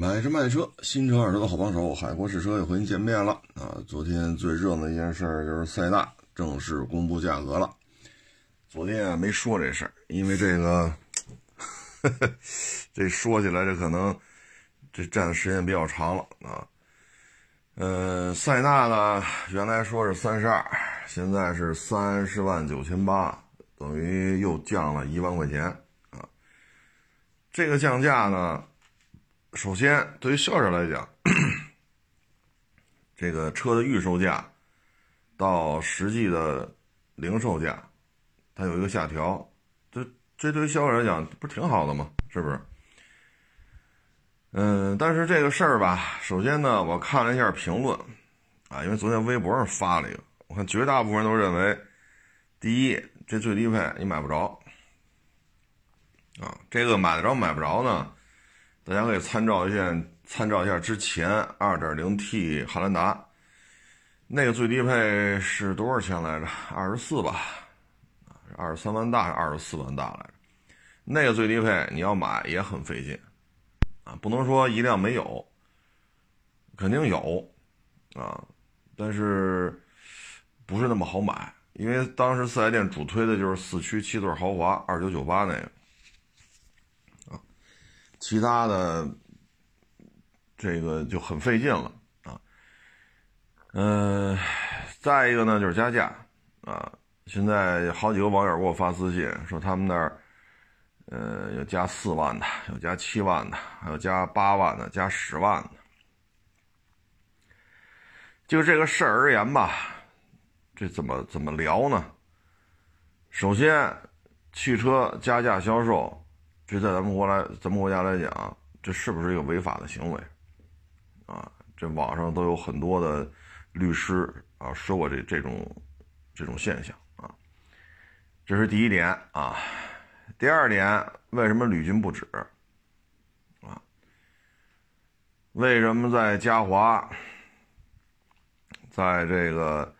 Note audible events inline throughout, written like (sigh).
买车卖车，新车二手的好帮手，海阔试车又和您见面了啊！昨天最热闹的一件事就是塞纳正式公布价格了。昨天啊没说这事儿，因为这个，(laughs) 这说起来这可能这占的时间比较长了啊。呃，塞纳呢原来说是三十二，现在是三十万九千八，等于又降了一万块钱啊。这个降价呢？首先，对于销售来讲，(clears throat) 这个车的预售价到实际的零售价，它有一个下调，这这对于销售来讲不是挺好的吗？是不是？嗯，但是这个事儿吧，首先呢，我看了一下评论啊，因为昨天微博上发了一个，我看绝大部分人都认为，第一，这最低配你买不着啊，这个买得着买不着呢？大家可以参照一下，参照一下之前 2.0T 汉兰达，那个最低配是多少钱来着？二十四吧，二十三万大还是二十四万大来着？那个最低配你要买也很费劲，啊，不能说一辆没有，肯定有，啊，但是不是那么好买，因为当时四 S 店主推的就是四驱七座豪华二九九八那个。其他的这个就很费劲了啊，嗯，再一个呢就是加价啊，现在好几个网友给我发私信说他们那儿，呃，要加四万的，要加七万的，还有加八万的，加十万的。就这个事儿而言吧，这怎么怎么聊呢？首先，汽车加价销售。这在咱们国来，咱们国家来讲，这是不是一个违法的行为？啊，这网上都有很多的律师啊说过这这种这种现象啊。这是第一点啊。第二点，为什么屡禁不止？啊，为什么在嘉华，在这个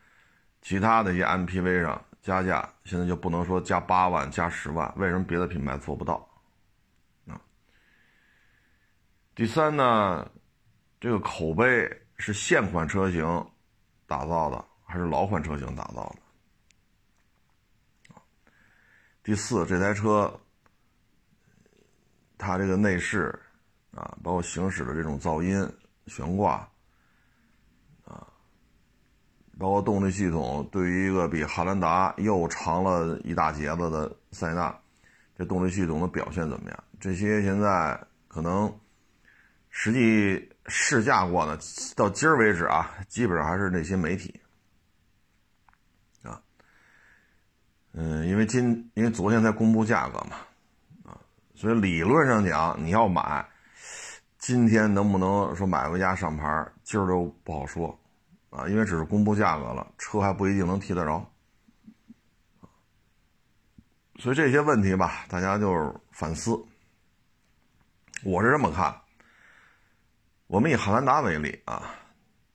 其他的一些 MPV 上加价，现在就不能说加八万、加十万？为什么别的品牌做不到？第三呢，这个口碑是现款车型打造的，还是老款车型打造的？第四，这台车它这个内饰啊，包括行驶的这种噪音、悬挂啊，包括动力系统，对于一个比汉兰达又长了一大截子的塞纳，这动力系统的表现怎么样？这些现在可能。实际试驾过呢，到今儿为止啊，基本上还是那些媒体。啊，嗯，因为今因为昨天才公布价格嘛，啊，所以理论上讲，你要买，今天能不能说买回家上牌，今儿都不好说。啊，因为只是公布价格了，车还不一定能提得着，所以这些问题吧，大家就是反思，我是这么看。我们以汉兰达为例啊，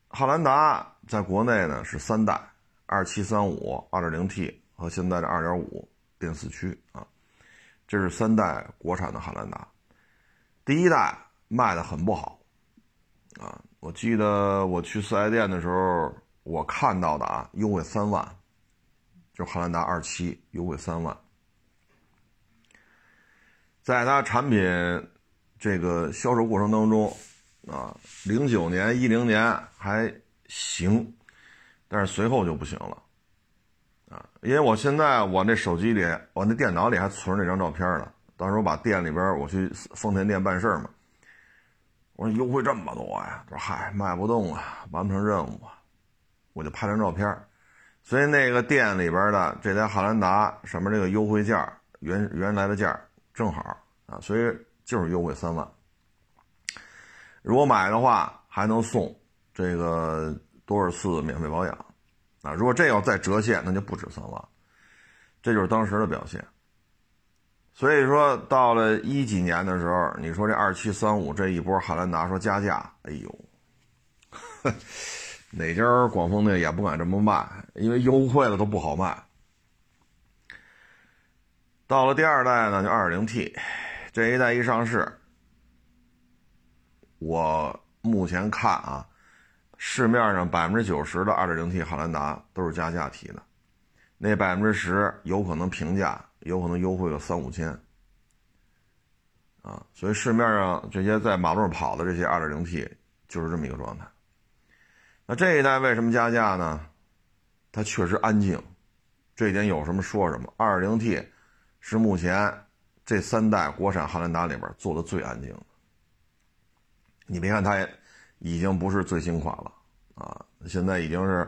汉兰达在国内呢是三代，二七三五、二点零 T 和现在的二点五电四驱啊，这是三代国产的汉兰达。第一代卖的很不好啊，我记得我去四 S 店的时候，我看到的啊，优惠三万，就汉兰达二七优惠三万，在它产品这个销售过程当中。啊，零九年、一零年还行，但是随后就不行了，啊，因为我现在我那手机里，我那电脑里还存着那张照片呢。当时我把店里边我去丰田店办事嘛，我说优惠这么多呀，他说嗨卖不动啊，完不成任务啊，我就拍张照片。所以那个店里边的这台汉兰达上面这个优惠价原原来的价正好啊，所以就是优惠三万。如果买的话，还能送这个多少次免费保养啊？如果这要再折现，那就不止三万。这就是当时的表现。所以说，到了一几年的时候，你说这二七三五这一波汉兰达说加价，哎呦，(laughs) 哪家广丰的也不敢这么卖，因为优惠了都不好卖。到了第二代呢，就二点零 T，这一代一上市。我目前看啊，市面上百分之九十的 2.0T 汉兰达都是加价提的，那百分之十有可能平价，有可能优惠个三五千。啊，所以市面上这些在马路上跑的这些 2.0T 就是这么一个状态。那这一代为什么加价呢？它确实安静，这一点有什么说什么。2.0T 是目前这三代国产汉兰达里边做的最安静的。你别看它已经不是最新款了啊，现在已经是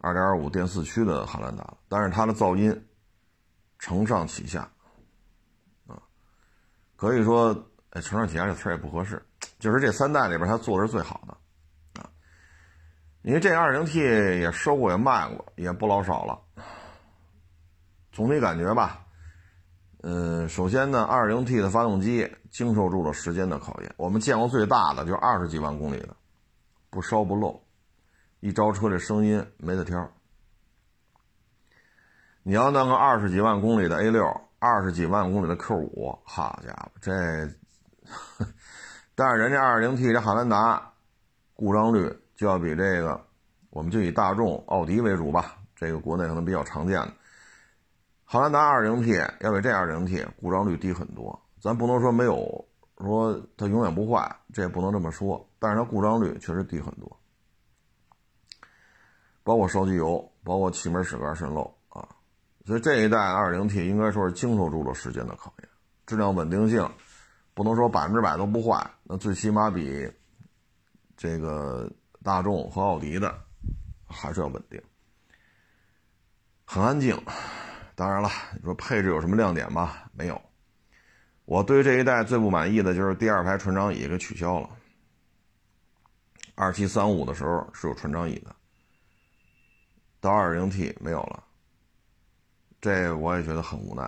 2.5电四驱的汉兰达了，但是它的噪音承上启下啊。可以说，哎，承上启下这词儿也不合适，就是这三代里边，它做的是最好的，啊，因为这 2.0T 也收过也卖过，也不老少了。总体感觉吧，嗯，首先呢，2.0T 的发动机经受住了时间的考验。我们见过最大的就二十几万公里的，不烧不漏，一着车这声音没得挑。你要弄个二十几万公里的 A6。二十几万公里的 Q 五，好家伙，这，(laughs) 但是人家二点零 T 这汉兰达，故障率就要比这个，我们就以大众、奥迪为主吧，这个国内可能比较常见的，汉兰达二点零 T 要比这二点零 T 故障率低很多。咱不能说没有，说它永远不坏，这也不能这么说，但是它故障率确实低很多，包括烧机油，包括气门室盖渗漏啊。所以这一代 2.0T 应该说是经受住了时间的考验，质量稳定性不能说百分之百都不坏，那最起码比这个大众和奥迪的还是要稳定，很安静。当然了，你说配置有什么亮点吗？没有。我对这一代最不满意的就是第二排船长椅给取消了。二七三五的时候是有船长椅的，到 2.0T 没有了。这我也觉得很无奈，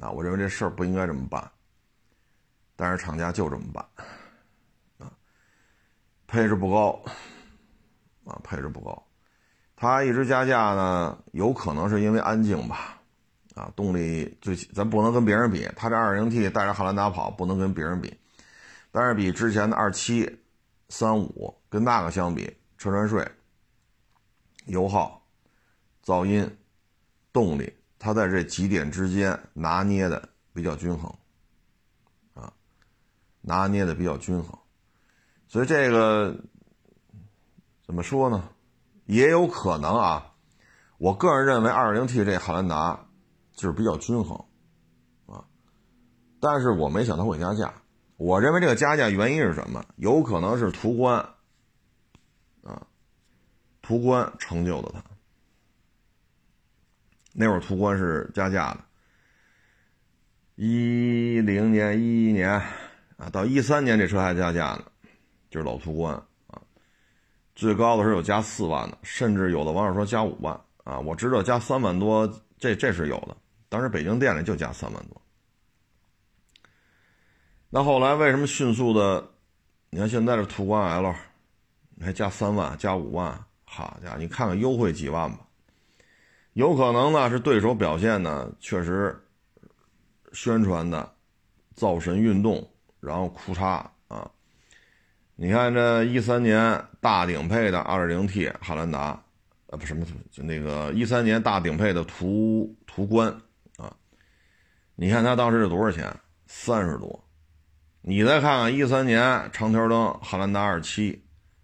啊，我认为这事儿不应该这么办，但是厂家就这么办，啊，配置不高，啊，配置不高，它一直加价呢，有可能是因为安静吧，啊，动力最咱不能跟别人比，它这 2.0T 带着汉兰达跑不能跟别人比，但是比之前的27、35跟那个相比，车船税、油耗、噪音、动力。它在这几点之间拿捏的比较均衡，啊，拿捏的比较均衡，所以这个怎么说呢？也有可能啊，我个人认为二零 T 这汉兰达就是比较均衡，啊，但是我没想到会加价。我认为这个加价原因是什么？有可能是途观，啊，途观成就的它。那会儿途观是加价的，一零年、一一年啊，到一三年这车还加价呢，就是老途观啊，最高的时候有加四万的，甚至有的网友说加五万啊，我知道加三万多，这这是有的，当时北京店里就加三万多。那后来为什么迅速的？你看现在这途观 L，还加三万、加五万，好家伙，你看看优惠几万吧。有可能呢，是对手表现呢，确实宣传的造神运动，然后库叉啊。你看这一三年大顶配的 2.0T 汉兰达，呃，不什么就那个一三年大顶配的途途观，你看它当时是多少钱？三十多。你再看看一三年长条灯汉兰达2.7，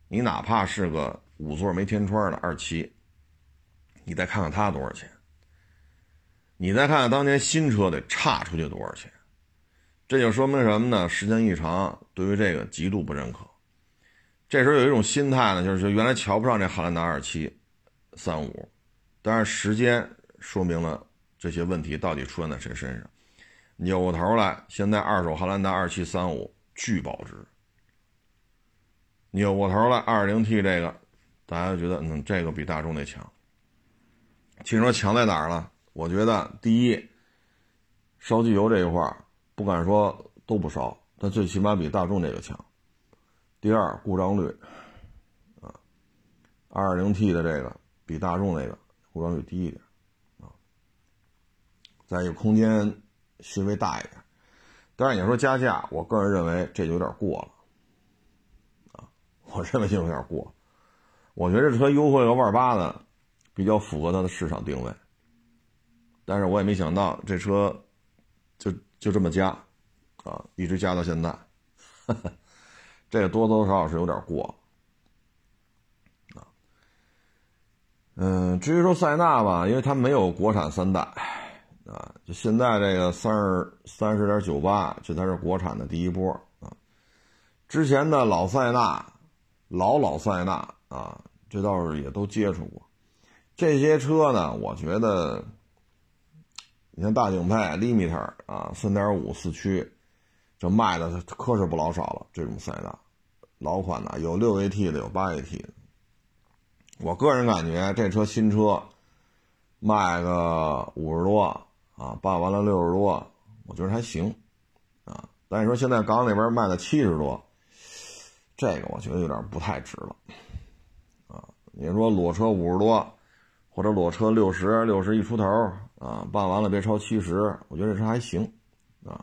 你哪怕是个五座没天窗的2.7。你再看看它多少钱？你再看看当年新车得差出去多少钱？这就说明什么呢？时间一长，对于这个极度不认可。这时候有一种心态呢，就是原来瞧不上这汉兰达二七三五，但是时间说明了这些问题到底出现在谁身上。扭过头来，现在二手汉兰达二七三五巨保值。扭过头来，二零 T 这个，大家觉得嗯，这个比大众那强。听说强在哪儿了？我觉得第一，烧机油这一块不敢说都不烧，但最起码比大众这个强。第二，故障率，啊，2.0T 的这个比大众那个故障率低一点，啊，再一个空间稍微大一点。当然你说加价，我个人认为这就有点过了，啊我认为就有点过。我觉得这车优惠个万八的，比较符合它的市场定位。但是我也没想到这车就就这么加，啊，一直加到现在，(laughs) 这个多多少少是有点过，啊，嗯，至于说塞纳吧，因为它没有国产三代，啊，就现在这个三十三十点九八，这才是国产的第一波啊，之前的老塞纳，老老塞纳啊，这倒是也都接触过，这些车呢，我觉得。你看大顶配 Limiter 啊，三点五四驱，这卖的可是不老少了。这种塞纳，老款的有六 AT 的，有八 AT 的。我个人感觉这车新车卖个五十多啊，办完了六十多，我觉得还行啊。但是说现在港里边卖的七十多，这个我觉得有点不太值了啊。你说裸车五十多，或者裸车六十六十一出头。啊，办完了别超七十，我觉得这车还行，啊，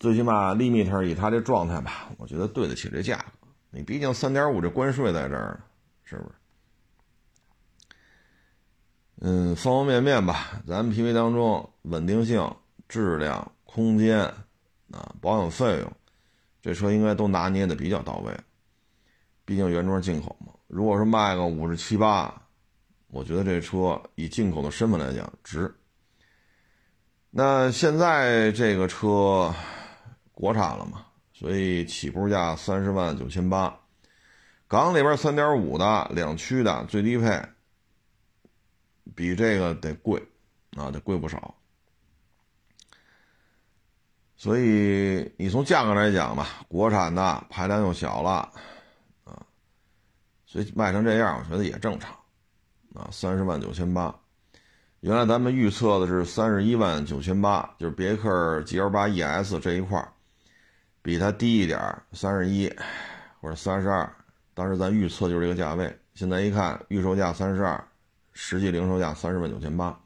最起码 limit 以他这状态吧，我觉得对得起这价格。你毕竟三点五这关税在这儿，是不是？嗯，方方面面吧，咱们 P V 当中稳定性、质量、空间啊，保养费用，这车应该都拿捏的比较到位。毕竟原装进口嘛，如果说卖个五十七八。我觉得这车以进口的身份来讲值。那现在这个车国产了嘛，所以起步价三十万九千八，港里边三点五的两驱的最低配，比这个得贵啊，得贵不少。所以你从价格来讲吧，国产的排量又小了啊，所以卖成这样，我觉得也正常。啊，三十万九千八，原来咱们预测的是三十一万九千八，就是别克 GL 八 ES 这一块比它低一点三十一或者三十二。当时咱预测就是这个价位，现在一看预售价三十二，实际零售价三十万九千八，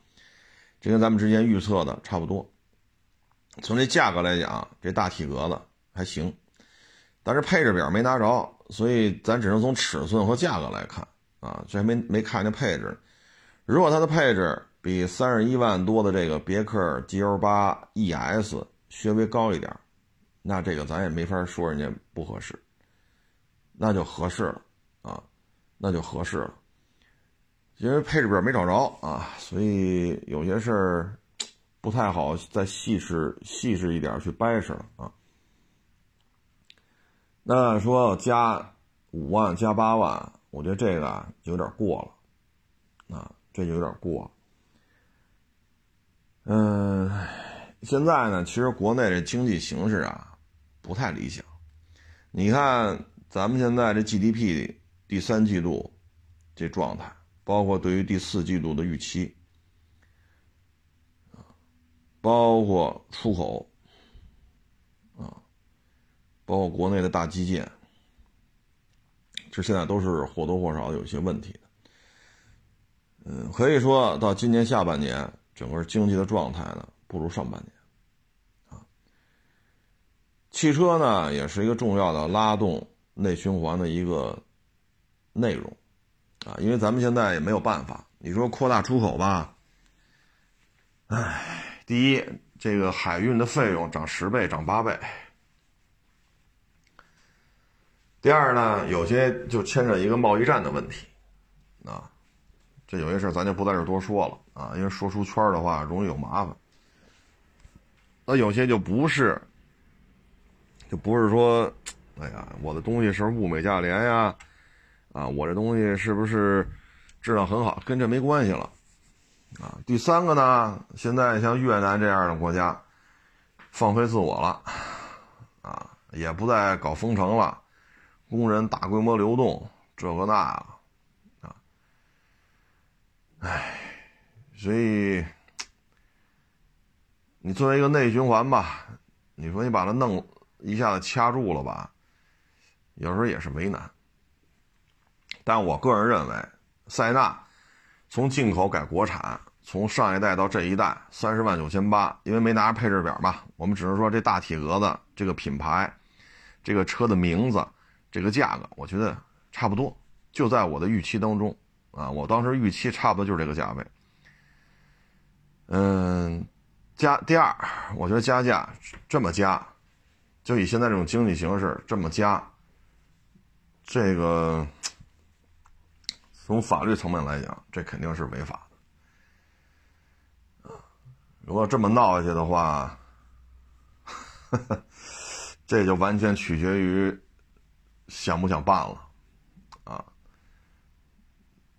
这跟咱们之前预测的差不多。从这价格来讲，这大体格子还行，但是配置表没拿着，所以咱只能从尺寸和价格来看。啊，这还没没看这配置，如果它的配置比三十一万多的这个别克 GL 八 ES 稍微高一点，那这个咱也没法说人家不合适，那就合适了啊，那就合适了，因为配置表没找着啊，所以有些事儿不太好再细致细致一点去掰扯了啊。那说加五万加八万。我觉得这个啊有点过了，啊，这就有点过。嗯，现在呢，其实国内这经济形势啊不太理想。你看咱们现在这 GDP 第三季度这状态，包括对于第四季度的预期，包括出口，啊，包括国内的大基建。这现在都是或多或少有一些问题的，嗯，可以说到今年下半年，整个经济的状态呢不如上半年，啊，汽车呢也是一个重要的拉动内循环的一个内容，啊，因为咱们现在也没有办法，你说扩大出口吧，唉，第一，这个海运的费用涨十倍、涨八倍。第二呢，有些就牵扯一个贸易战的问题，啊，这有些事咱就不在这多说了啊，因为说出圈的话容易有麻烦。那有些就不是，就不是说，哎呀，我的东西是物美价廉呀，啊我这东西是不是质量很好，跟这没关系了，啊。第三个呢，现在像越南这样的国家，放飞自我了，啊，也不再搞封城了。工人大规模流动，这个那个，啊，唉，所以你作为一个内循环吧，你说你把它弄一下子掐住了吧，有时候也是为难。但我个人认为，塞纳从进口改国产，从上一代到这一代，三十万九千八，因为没拿着配置表吧，我们只能说这大体格子这个品牌，这个车的名字。这个价格，我觉得差不多，就在我的预期当中啊。我当时预期差不多就是这个价位。嗯，加第二，我觉得加价这么加，就以现在这种经济形势这么加，这个从法律层面来讲，这肯定是违法的。如果这么闹下去的话，这就完全取决于想不想办了啊。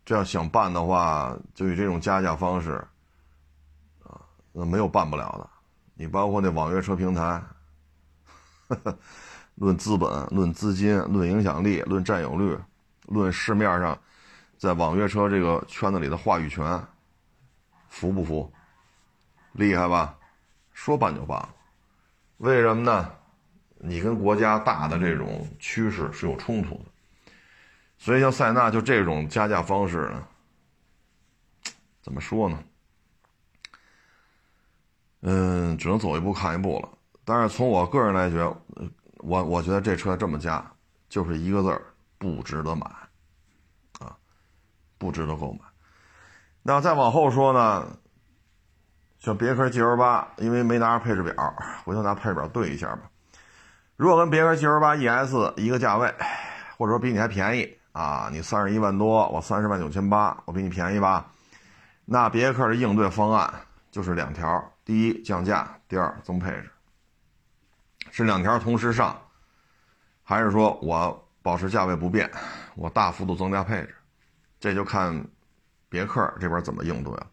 这要想办的话，就以这种加价方式。啊那没有办不了的，你包括那网约车平台，(laughs) 论资本、论资金、论影响力、论占有率、论市面上在网约车这个圈子里的话语权，服不服？厉害吧？说办就办，为什么呢？你跟国家大的这种趋势是有冲突的，所以像塞纳就这种加价方式呢，怎么说呢？嗯，只能走一步看一步了。但是从我个人来觉，我我觉得这车这么加，就是一个字儿，不值得买，不值得购买。那再往后说呢，像别克 GL 八，因为没拿着配置表，回头拿配置表对一下吧。如果跟别克 GL 八 ES 一个价位，或者说比你还便宜啊，你三十一万多，我三十万九千八，我比你便宜吧？那别克的应对方案就是两条。第一降价，第二增配置，是两条同时上，还是说我保持价位不变，我大幅度增加配置？这就看别克这边怎么应对了。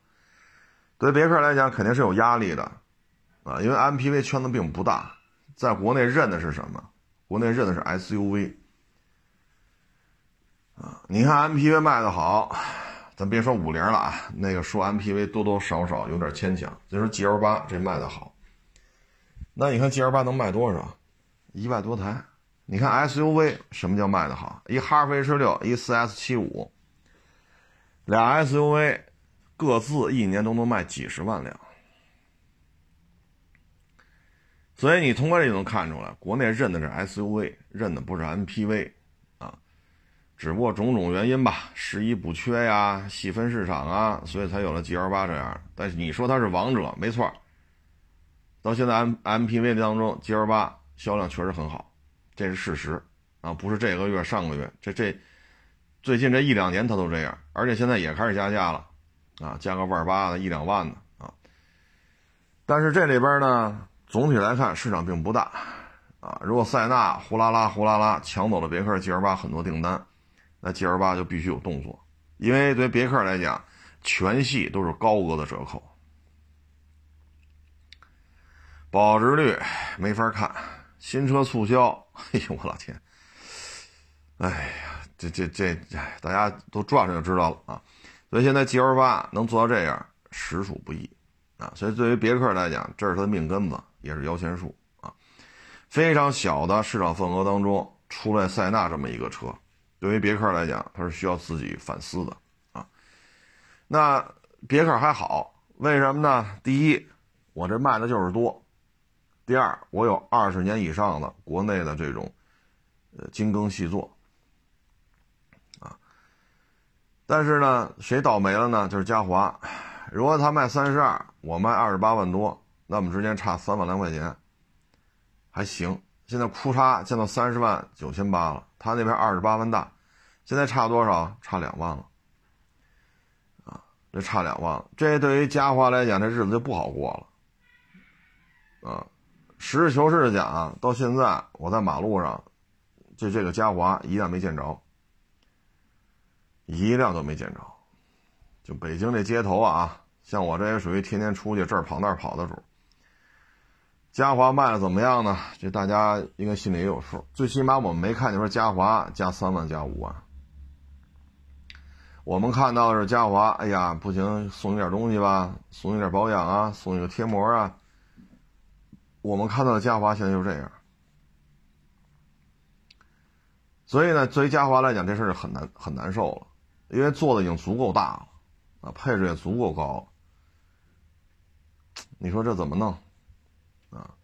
对别克来讲，肯定是有压力的啊，因为 MPV 圈子并不大，在国内认的是什么？国内认的是 SUV 啊。你看 MPV 卖的好。咱别说五菱了啊，那个说 MPV 多多少少有点牵强。就说 GL 八这卖的好，那你看 GL 八能卖多少？一万多台。你看 SUV 什么叫卖的好？一哈弗 H 六，一四 S 七五，俩 SUV 各自一年都能卖几十万辆。所以你通过这就能看出来，国内认的是 SUV，认的不是 MPV 啊。只不过种种原因吧，十一补缺呀，细分市场啊，所以才有了 G L 八这样。但是你说它是王者，没错。到现在 M M P V 当中，G L 八销量确实很好，这是事实啊，不是这个月、上个月，这这最近这一两年它都这样，而且现在也开始加价了啊，加个万八的、一两万的啊。但是这里边呢，总体来看市场并不大啊。如果塞纳呼啦啦、呼啦啦抢走了别克 G L 八很多订单。那 G L 八就必须有动作，因为对别克来讲，全系都是高额的折扣，保值率没法看，新车促销，(laughs) 哎呦我老天，哎呀，这这这，哎大家都转转就知道了啊。所以现在 G L 八能做到这样，实属不易啊。所以对于别克来讲，这是它的命根子，也是摇钱树啊。非常小的市场份额当中，出来塞纳这么一个车。对于别克来讲，它是需要自己反思的啊。那别克还好，为什么呢？第一，我这卖的就是多；第二，我有二十年以上的国内的这种呃精耕细作啊。但是呢，谁倒霉了呢？就是嘉华。如果他卖三十二，我卖二十八万多，那我们之间差三万来块钱，还行。现在库差降到三十万九千八了，他那边二十八万大，现在差多少？差两万了，啊，这差两万了。这对于嘉华来讲，这日子就不好过了，啊，实事求是的讲，到现在我在马路上，就这个嘉华一旦没见着，一辆都没见着。就北京这街头啊，像我这也属于天天出去这儿跑那儿跑的主。嘉华卖的怎么样呢？这大家应该心里也有数。最起码我们没看见说嘉华加三万加五万，我们看到的是嘉华，哎呀，不行，送你点东西吧，送你点保养啊，送你个贴膜啊。我们看到的嘉华现在就这样。所以呢，作为嘉华来讲，这事儿很难很难受了，因为做的已经足够大了，啊，配置也足够高了。你说这怎么弄？啊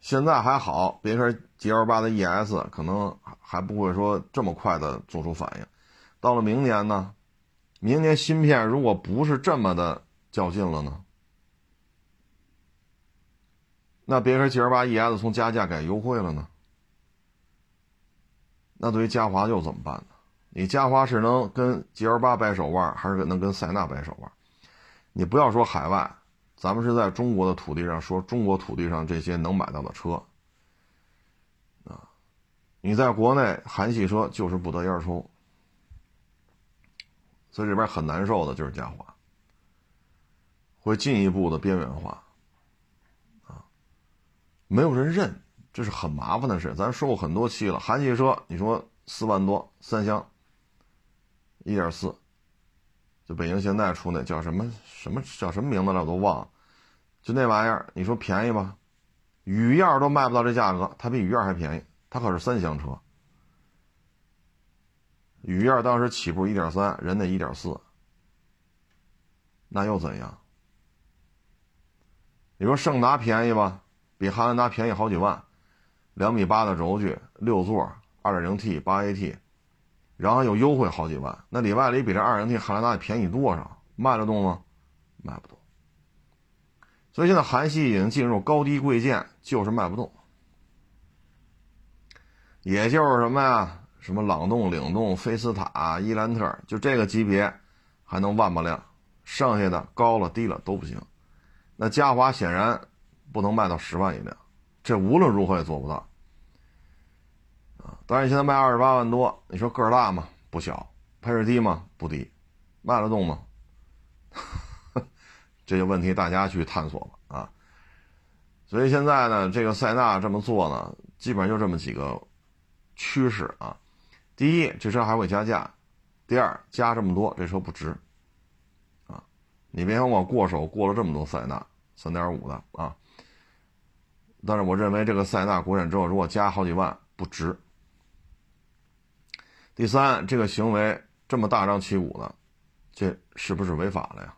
现在还好，别克 GL8 的 ES 可能还不会说这么快的做出反应。到了明年呢？明年芯片如果不是这么的较劲了呢？那别克 GL8 ES 从加价改优惠了呢？那对于嘉华又怎么办呢？你嘉华是能跟 GL8 掰手腕，还是能跟塞纳掰手腕？你不要说海外，咱们是在中国的土地上说中国土地上这些能买到的车啊。你在国内韩系车就是不得烟抽，所以这边很难受的就是嘉华，会进一步的边缘化啊，没有人认。这是很麻烦的事，咱说过很多期了。韩系车，你说四万多三厢，一点四，就北京现在出那叫什么什么叫什么名字了，我都忘了。就那玩意儿，你说便宜吧？雨燕都卖不到这价格，它比雨燕还便宜，它可是三厢车。雨燕当时起步一点三，人家一点四，那又怎样？你说胜达便宜吧？比汉兰达便宜好几万。两米八的轴距，六座，二点零 T 八 AT，然后又优惠好几万，那里外里比这二零 T 汉兰达便宜多少？卖得动吗？卖不动。所以现在韩系已经进入高低贵贱，就是卖不动。也就是什么呀？什么朗动、领动、菲斯塔、伊兰特，就这个级别还能万把辆，剩下的高了低了都不行。那嘉华显然不能卖到十万一辆，这无论如何也做不到。当然，现在卖二十八万多，你说个儿大吗？不小，配置低吗？不低，卖得动吗？(laughs) 这些问题大家去探索吧啊！所以现在呢，这个塞纳这么做呢，基本上就这么几个趋势啊。第一，这车还会加价；第二，加这么多，这车不值啊！你别看我过手过了这么多塞纳三点五的啊，但是我认为这个塞纳国产之后，如果加好几万，不值。第三，这个行为这么大张旗鼓的，这是不是违法了呀？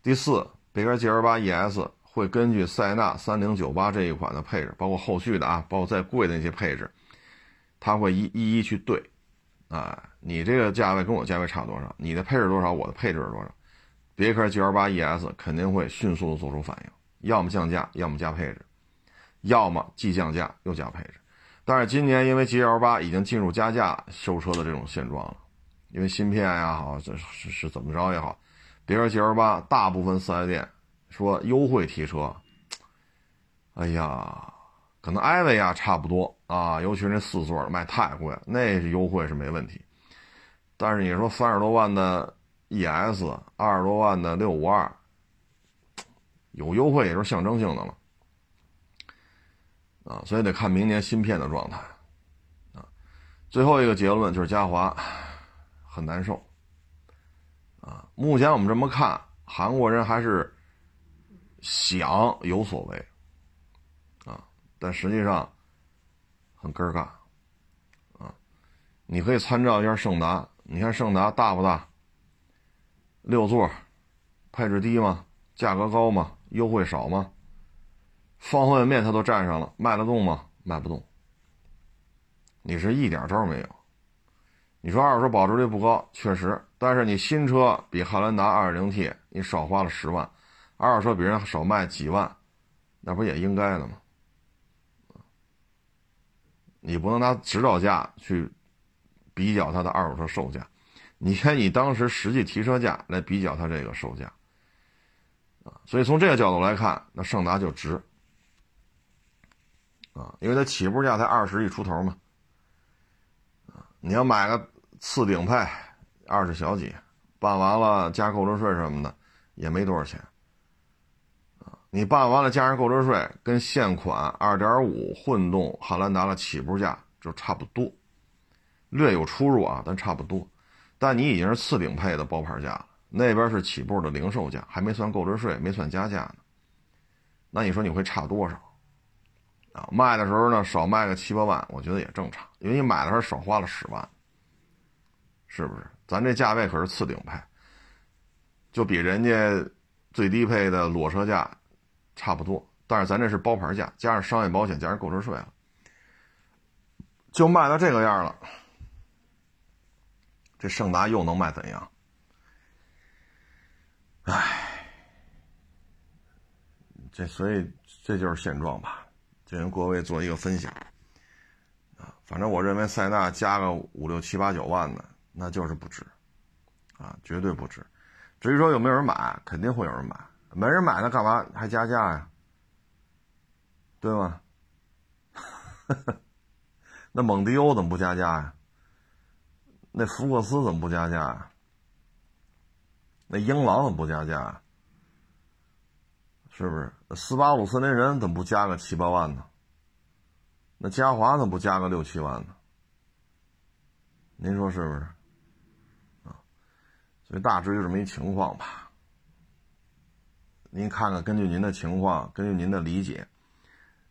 第四，别克 GL8 ES 会根据塞纳3098这一款的配置，包括后续的啊，包括再贵的那些配置，它会一一一去对，啊，你这个价位跟我价位差多少？你的配置多少？我的配置是多少？别克 GL8 ES 肯定会迅速的做出反应，要么降价，要么加配置，要么既降价又加配置。但是今年因为 G L 八已经进入加价收车的这种现状了，因为芯片呀好，这是是怎么着也好，别说 G L 八，大部分四 S 店说优惠提车，哎呀，可能艾维亚差不多啊，尤其是那四座的卖太贵了，那是优惠是没问题。但是你说三十多万的 E S，二十多万的六五二，有优惠也是象征性的了。啊，所以得看明年芯片的状态，啊，最后一个结论就是嘉华很难受，啊，目前我们这么看，韩国人还是想有所为，啊，但实际上很尴尬，啊，你可以参照一下胜达，你看胜达大不大？六座，配置低吗？价格高吗？优惠少吗？方方面面它都占上了，卖得动吗？卖不动。你是一点招没有。你说二手车保值率不高，确实，但是你新车比汉兰达 2.0T 你少花了十万，二手车比人少卖几万，那不也应该的吗？你不能拿指导价去比较它的二手车售价，你看你当时实际提车价来比较它这个售价，啊，所以从这个角度来看，那胜达就值。啊，因为它起步价才二十亿出头嘛，啊，你要买个次顶配，二十小几，办完了加购置税什么的，也没多少钱，啊，你办完了加上购置税，跟现款二点五混动汉兰达的起步价就差不多，略有出入啊，但差不多，但你已经是次顶配的包牌价了，那边是起步的零售价，还没算购置税，没算加价呢，那你说你会差多少？啊，卖的时候呢，少卖个七八万，我觉得也正常，因为你买的时候少花了十万，是不是？咱这价位可是次顶配，就比人家最低配的裸车价差不多，但是咱这是包牌价，加上商业保险，加上购置税了，就卖到这个样了。这盛达又能卖怎样？唉，这所以这就是现状吧，就跟各位做一个分享啊。反正我认为塞纳加个五六七八九万的，那就是不值啊，绝对不值。至于说有没有人买，肯定会有人买。没人买，那干嘛还加价呀？对吗？(laughs) 那蒙迪欧怎么不加价呀？那福克斯怎么不加价呀？那英朗怎么不加价？是不是？斯巴鲁森林人怎么不加个七八万呢？那嘉华怎么不加个六七万呢？您说是不是？啊，所以大致就这么一情况吧。您看看，根据您的情况，根据您的理解，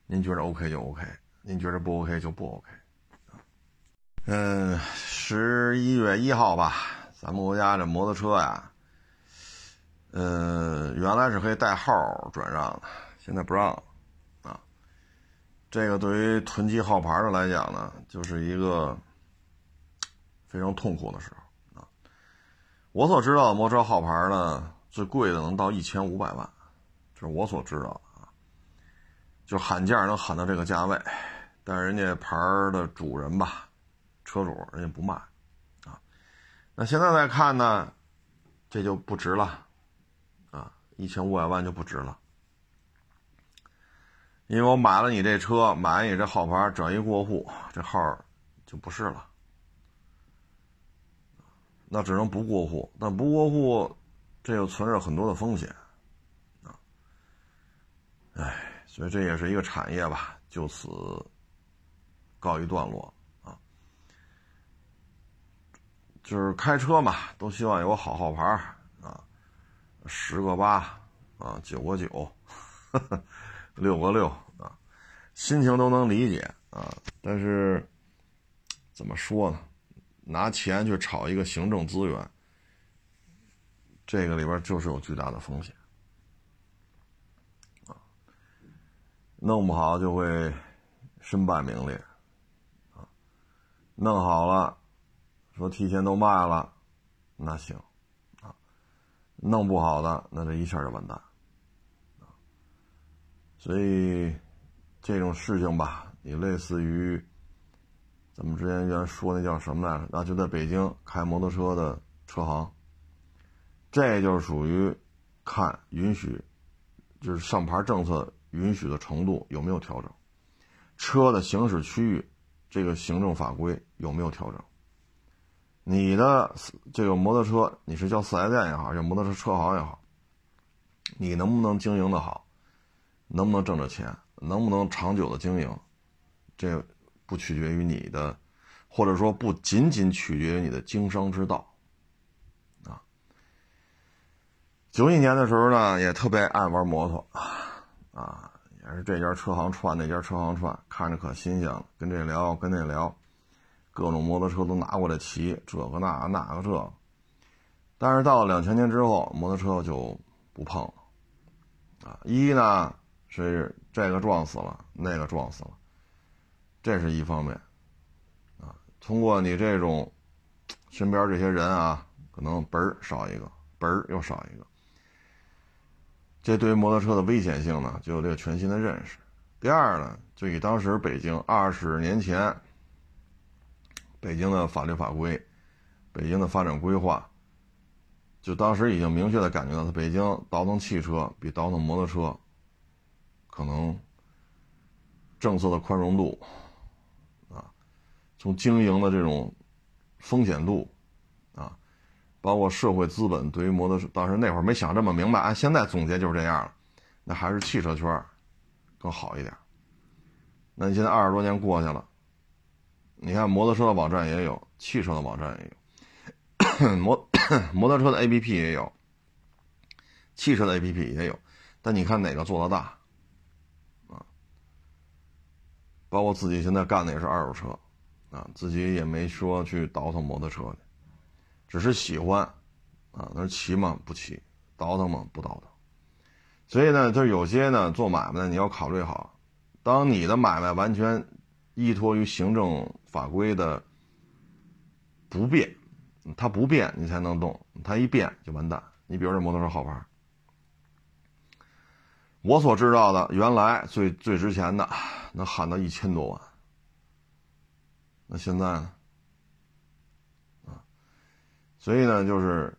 您觉得 OK 就 OK，您觉得不 OK 就不 OK。嗯，十一月一号吧，咱们国家这摩托车呀，呃，原来是可以带号转让的，现在不让了啊。这个对于囤积号牌的来讲呢，就是一个非常痛苦的时候啊。我所知道的摩托车号牌呢，最贵的能到一千五百万。这是我所知道的啊，就喊价能喊到这个价位，但是人家牌的主人吧，车主人家不卖，啊，那现在再看呢，这就不值了，一千五百万就不值了，因为我买了你这车，买了你这号牌，转一过户，这号就不是了，那只能不过户，但不过户，这又存着很多的风险。唉，所以这也是一个产业吧，就此告一段落啊。就是开车嘛，都希望有个好号牌，十个八啊，九个九，(laughs) 六个六啊，心情都能理解啊。但是怎么说呢？拿钱去炒一个行政资源，这个里边就是有巨大的风险啊。弄不好就会身败名裂，啊，弄好了，说提前都卖了，那行，弄不好的那这一下就完蛋，所以这种事情吧，也类似于咱们之前原来说那叫什么来着？啊，就在北京开摩托车的车行，这就是属于看允许，就是上牌政策。允许的程度有没有调整？车的行驶区域，这个行政法规有没有调整？你的这个摩托车，你是叫四 S 店也好，叫摩托车车行也好，你能不能经营的好？能不能挣着钱？能不能长久的经营？这不取决于你的，或者说不仅仅取决于你的经商之道。啊，九几年的时候呢，也特别爱玩摩托。啊，也是这家车行串那家车行串，看着可新鲜了。跟这聊，跟那聊，各种摩托车都拿过来骑，这个那那个这。但是到了两千年之后，摩托车就不碰了。啊，一呢是这个撞死了，那个撞死了，这是一方面。啊，通过你这种身边这些人啊，可能嘣儿少一个，嘣儿又少一个。这对于摩托车的危险性呢，就有这个全新的认识。第二呢，就以当时北京二十年前北京的法律法规、北京的发展规划，就当时已经明确的感觉到，它北京倒腾汽车比倒腾摩托车可能政策的宽容度啊，从经营的这种风险度。啊包括社会资本对于摩托车，当时那会儿没想这么明白，按现在总结就是这样了。那还是汽车圈更好一点。那你现在二十多年过去了，你看摩托车的网站也有，汽车的网站也有，摩摩托车的 APP 也有，汽车的 APP 也有，但你看哪个做的大啊？包括自己现在干的也是二手车啊，自己也没说去倒腾摩托车的。只是喜欢，啊，那是骑嘛？不骑，倒腾嘛？不倒腾。所以呢，就是有些呢做买卖的，你要考虑好，当你的买卖完全依托于行政法规的不变，它不变你才能动，它一变就完蛋。你比如这摩托车号牌，我所知道的，原来最最值钱的能喊到一千多万，那现在呢？啊，所以呢，就是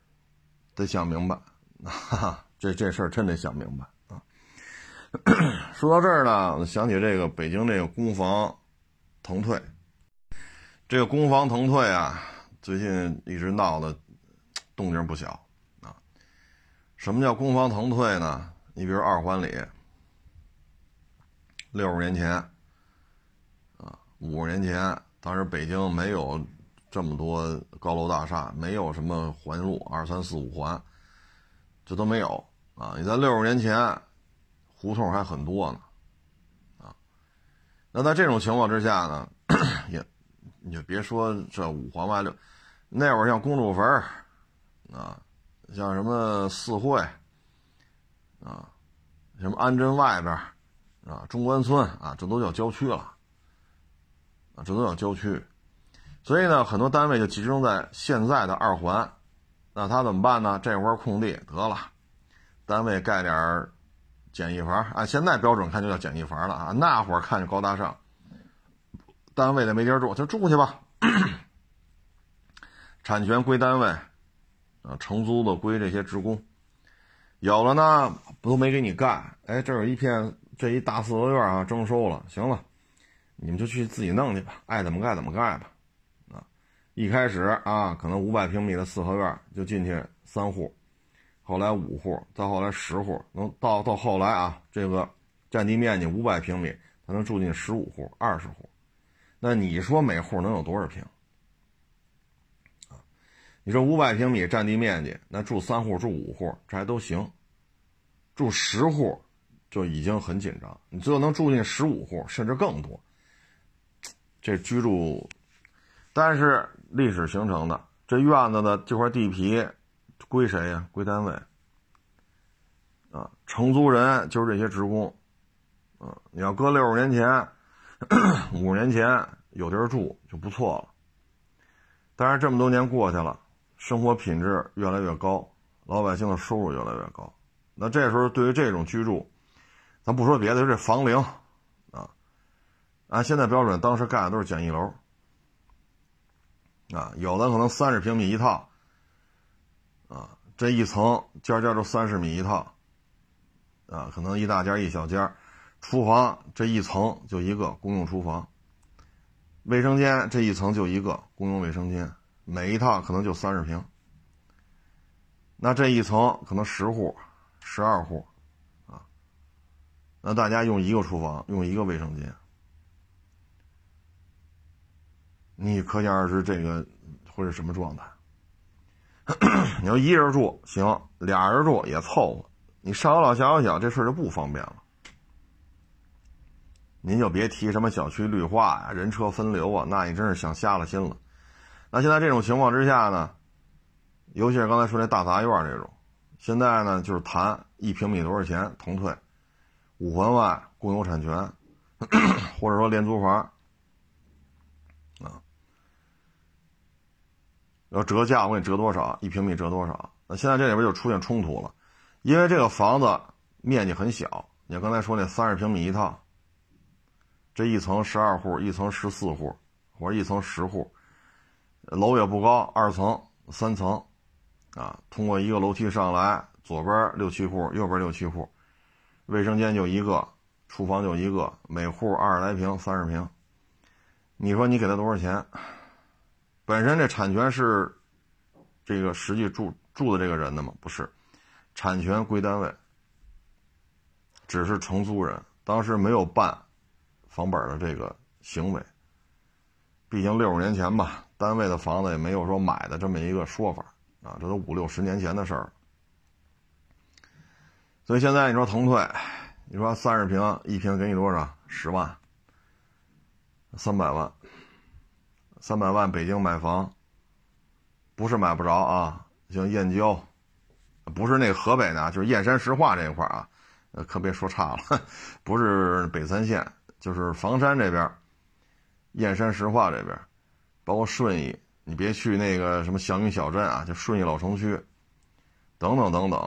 得想明白，哈哈。这这事儿真得想明白啊！(coughs) 说到这儿呢，我想起这个北京这个攻防腾退，这个攻防腾退啊，最近一直闹的动静不小啊。什么叫攻防腾退呢？你比如二环里，六十年前啊，五十年前，当时北京没有这么多高楼大厦，没有什么环路二三四五环。这都没有啊！你在六十年前，胡同还很多呢，那在这种情况之下呢，也你就别说这五环外六，那会儿像公主坟啊，像什么四惠，啊，什么安贞外边啊，中关村啊，这都叫郊区了，啊，这都叫郊区，所以呢，很多单位就集中在现在的二环。那他怎么办呢？这块空地得了，单位盖点简易房，按现在标准看就叫简易房了啊。那会儿看着高大上，单位的没地儿住，就住去吧。产权归单位，啊，承租的归这些职工。有了呢，不都没给你盖？哎，这有一片，这一大四合院啊，征收了，行了，你们就去自己弄去吧，爱怎么盖怎么盖吧。啊一开始啊，可能五百平米的四合院就进去三户，后来五户，再后来十户，能到到后来啊，这个占地面积五百平米，才能住进十五户、二十户。那你说每户能有多少平？啊，你说五百平米占地面积，那住三户、住五户这还都行，住十户就已经很紧张。你最后能住进十五户，甚至更多，这居住，但是。历史形成的这院子的这块地皮归谁呀？归单位啊，承租人就是这些职工啊。你要搁六十年前、(clears throat) 五十年前有地儿住就不错了。但是这么多年过去了，生活品质越来越高，老百姓的收入越来越高。那这时候对于这种居住，咱不说别的，就这房龄啊，按现在标准，当时盖的都是简易楼。啊，有的可能三十平米一套，啊，这一层间间都三十米一套，啊，可能一大间一小间，厨房这一层就一个公用厨房，卫生间这一层就一个公用卫生间，每一套可能就三十平，那这一层可能十户、十二户，啊，那大家用一个厨房，用一个卫生间。你可想而知，这个会是什么状态？(clears throat) 你要一人住行，俩人住也凑合。你上有老下有小，这事儿就不方便了。您就别提什么小区绿化呀、人车分流啊，那你真是想瞎了心了。那现在这种情况之下呢，尤其是刚才说那大杂院这种，现在呢就是谈一平米多少钱腾退，五环外共有产权，(clears throat) 或者说廉租房。要折价，我给你折多少？一平米折多少？那现在这里边就出现冲突了，因为这个房子面积很小。你刚才说那三十平米一套，这一层十二户，一层十四户，或者一层十户，楼也不高，二层、三层，啊，通过一个楼梯上来，左边六七户，右边六七户，卫生间就一个，厨房就一个，每户二十来平、三十平，你说你给他多少钱？本身这产权是这个实际住住的这个人的吗？不是，产权归单位，只是承租人，当时没有办房本的这个行为。毕竟六十年前吧，单位的房子也没有说买的这么一个说法啊，这都五六十年前的事儿。所以现在你说腾退，你说三十平一平给你多少？十万，三百万。三百万，北京买房，不是买不着啊。像燕郊，不是那河北的，就是燕山石化这一块啊，呃，可别说差了，(laughs) 不是北三县，就是房山这边，燕山石化这边，包括顺义，你别去那个什么祥云小镇啊，就顺义老城区，等等等等，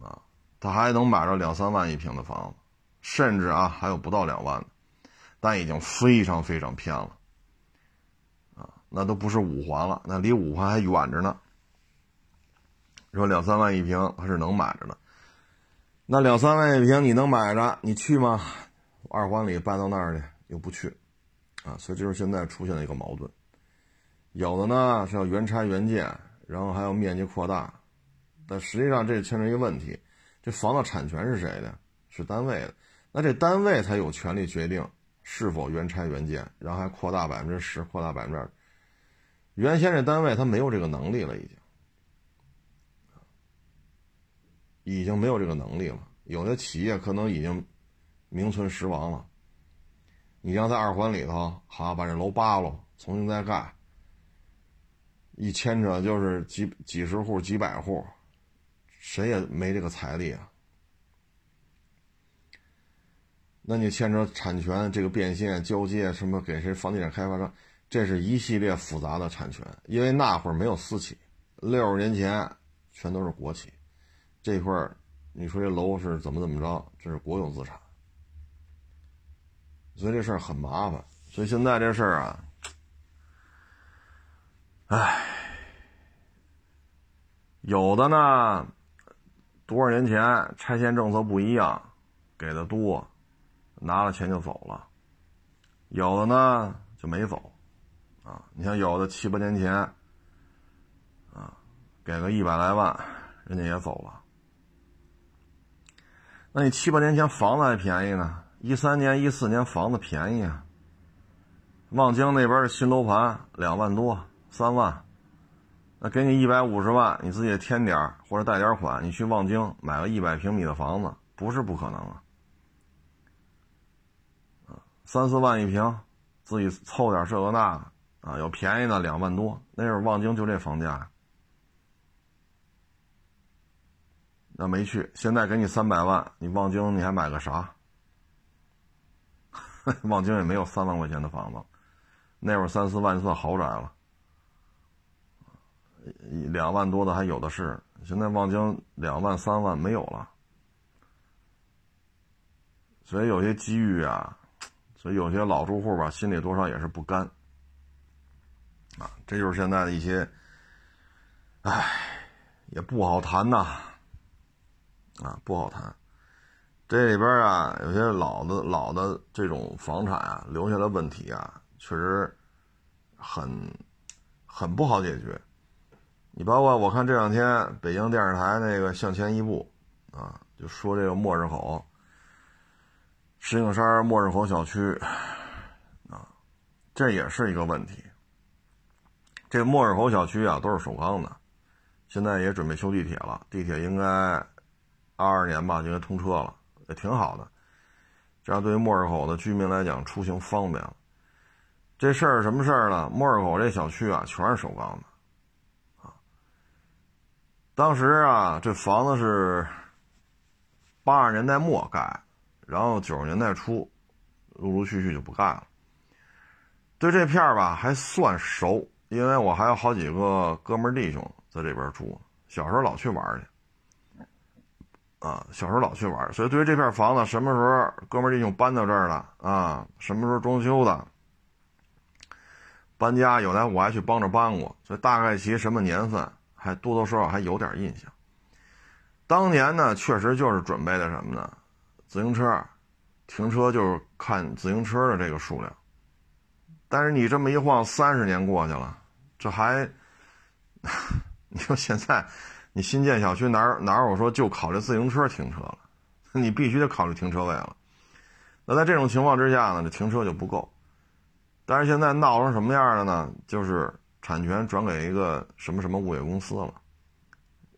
啊，他还能买着两三万一平的房子，甚至啊还有不到两万的，但已经非常非常偏了，那都不是五环了，那离五环还远着呢。说两三万一平，还是能买着的。那两三万一平你能买着，你去吗？二环里搬到那儿去又不去，啊，所以就是现在出现了一个矛盾。有的呢是要原拆原建，然后还要面积扩大，但实际上这牵扯一个问题：这房子产权是谁的？是单位的。那这单位才有权利决定是否原拆原建，然后还扩大百分之十，扩大百分之二。原先这单位他没有这个能力了，已经。已经没有这个能力了，有的企业可能已经名存实亡了。你要在二环里头，好把这楼扒了，重新再盖，一牵扯就是几几十户、几百户，谁也没这个财力啊。那你牵扯产权这个变现、交接什么，给谁房地产开发商，这是一系列复杂的产权，因为那会儿没有私企，六十年前全都是国企。这块儿，你说这楼是怎么怎么着？这是国有资产，所以这事儿很麻烦。所以现在这事儿啊，唉，有的呢，多少年前拆迁政策不一样，给的多，拿了钱就走了；有的呢就没走，啊，你像有的七八年前，啊，给个一百来万，人家也走了。那你七八年前房子还便宜呢，一三年、一四年房子便宜啊。望京那边的新楼盘两万多、三万，那给你一百五十万，你自己添点或者贷点款，你去望京买个一百平米的房子，不是不可能啊。三四万一平，自己凑点这个那啊，有便宜的两万多，那会儿望京就这房价。那没去，现在给你三百万，你望京你还买个啥？(laughs) 望京也没有三万块钱的房子，那会儿三四万算豪宅了，两万多的还有的是。现在望京两万三万没有了，所以有些机遇啊，所以有些老住户吧，心里多少也是不甘啊。这就是现在的一些，唉，也不好谈呐。啊，不好谈。这里边啊，有些老的老的这种房产啊，留下的问题啊，确实很很不好解决。你包括我看这两天北京电视台那个《向前一步》啊，就说这个末日口石景山末日口小区啊，这也是一个问题。这末日口小区啊，都是首钢的，现在也准备修地铁了，地铁应该。二二年吧，就该通车了，也挺好的。这样对于莫尔口的居民来讲，出行方便了。这事儿什么事儿呢？莫尔口这小区啊，全是首钢的，啊。当时啊，这房子是八十年代末盖，然后九十年代初，陆陆续续就不盖了。对这片儿吧，还算熟，因为我还有好几个哥们弟兄在这边住，小时候老去玩去。啊，小时候老去玩，所以对于这片房子，什么时候哥们弟兄搬到这儿了啊？什么时候装修的？搬家有来我还去帮着搬过，所以大概其什么年份，还多多少少还有点印象。当年呢，确实就是准备的什么呢？自行车停车就是看自行车的这个数量。但是你这么一晃，三十年过去了，这还，(laughs) 你说现在？你新建小区哪儿哪儿有说就考虑自行车停车了？(laughs) 你必须得考虑停车位了。那在这种情况之下呢，这停车就不够。但是现在闹成什么样了呢？就是产权转给一个什么什么物业公司了，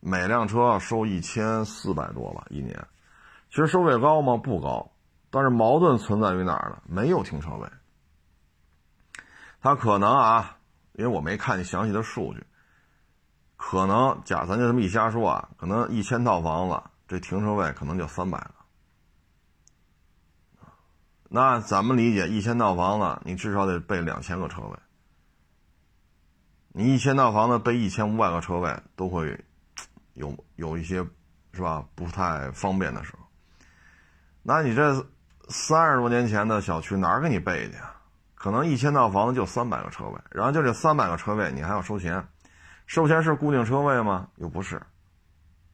每辆车收一千四百多吧一年。其实收费高吗？不高。但是矛盾存在于哪儿呢？没有停车位。他可能啊，因为我没看详细的数据。可能假咱就这么一瞎说啊，可能一千套房子，这停车位可能就三百个，那怎么理解？一千套房子，你至少得备两千个车位。你一千套房子备一千五百个车位，都会有有一些是吧不太方便的时候。那你这三十多年前的小区哪儿给你备去啊？可能一千套房子就三百个车位，然后就这三百个车位你还要收钱，收钱是固定车位吗？又不是，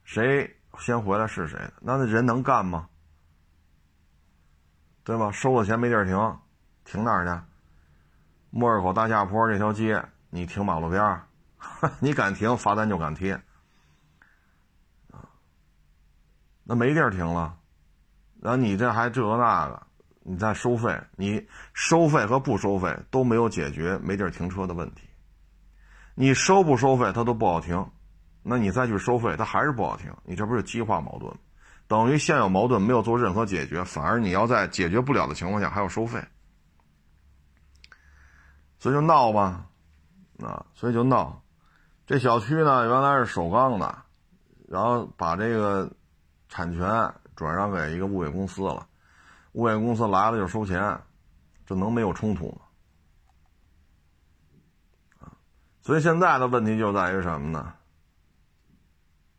谁先回来是谁的。那那人能干吗？对吧？收了钱没地儿停，停哪儿去？莫尔口大下坡这条街，你停马路边儿，(laughs) 你敢停，罚单就敢贴。那没地儿停了，然后你这还这个那个，你再收费，你收费和不收费都没有解决没地儿停车的问题。你收不收费，它都不好停，那你再去收费，它还是不好停，你这不是激化矛盾吗？等于现有矛盾没有做任何解决，反而你要在解决不了的情况下还要收费，所以就闹吧，啊，所以就闹。这小区呢原来是首钢的，然后把这个产权转让给一个物业公司了，物业公司来了就收钱，这能没有冲突吗？所以现在的问题就在于什么呢？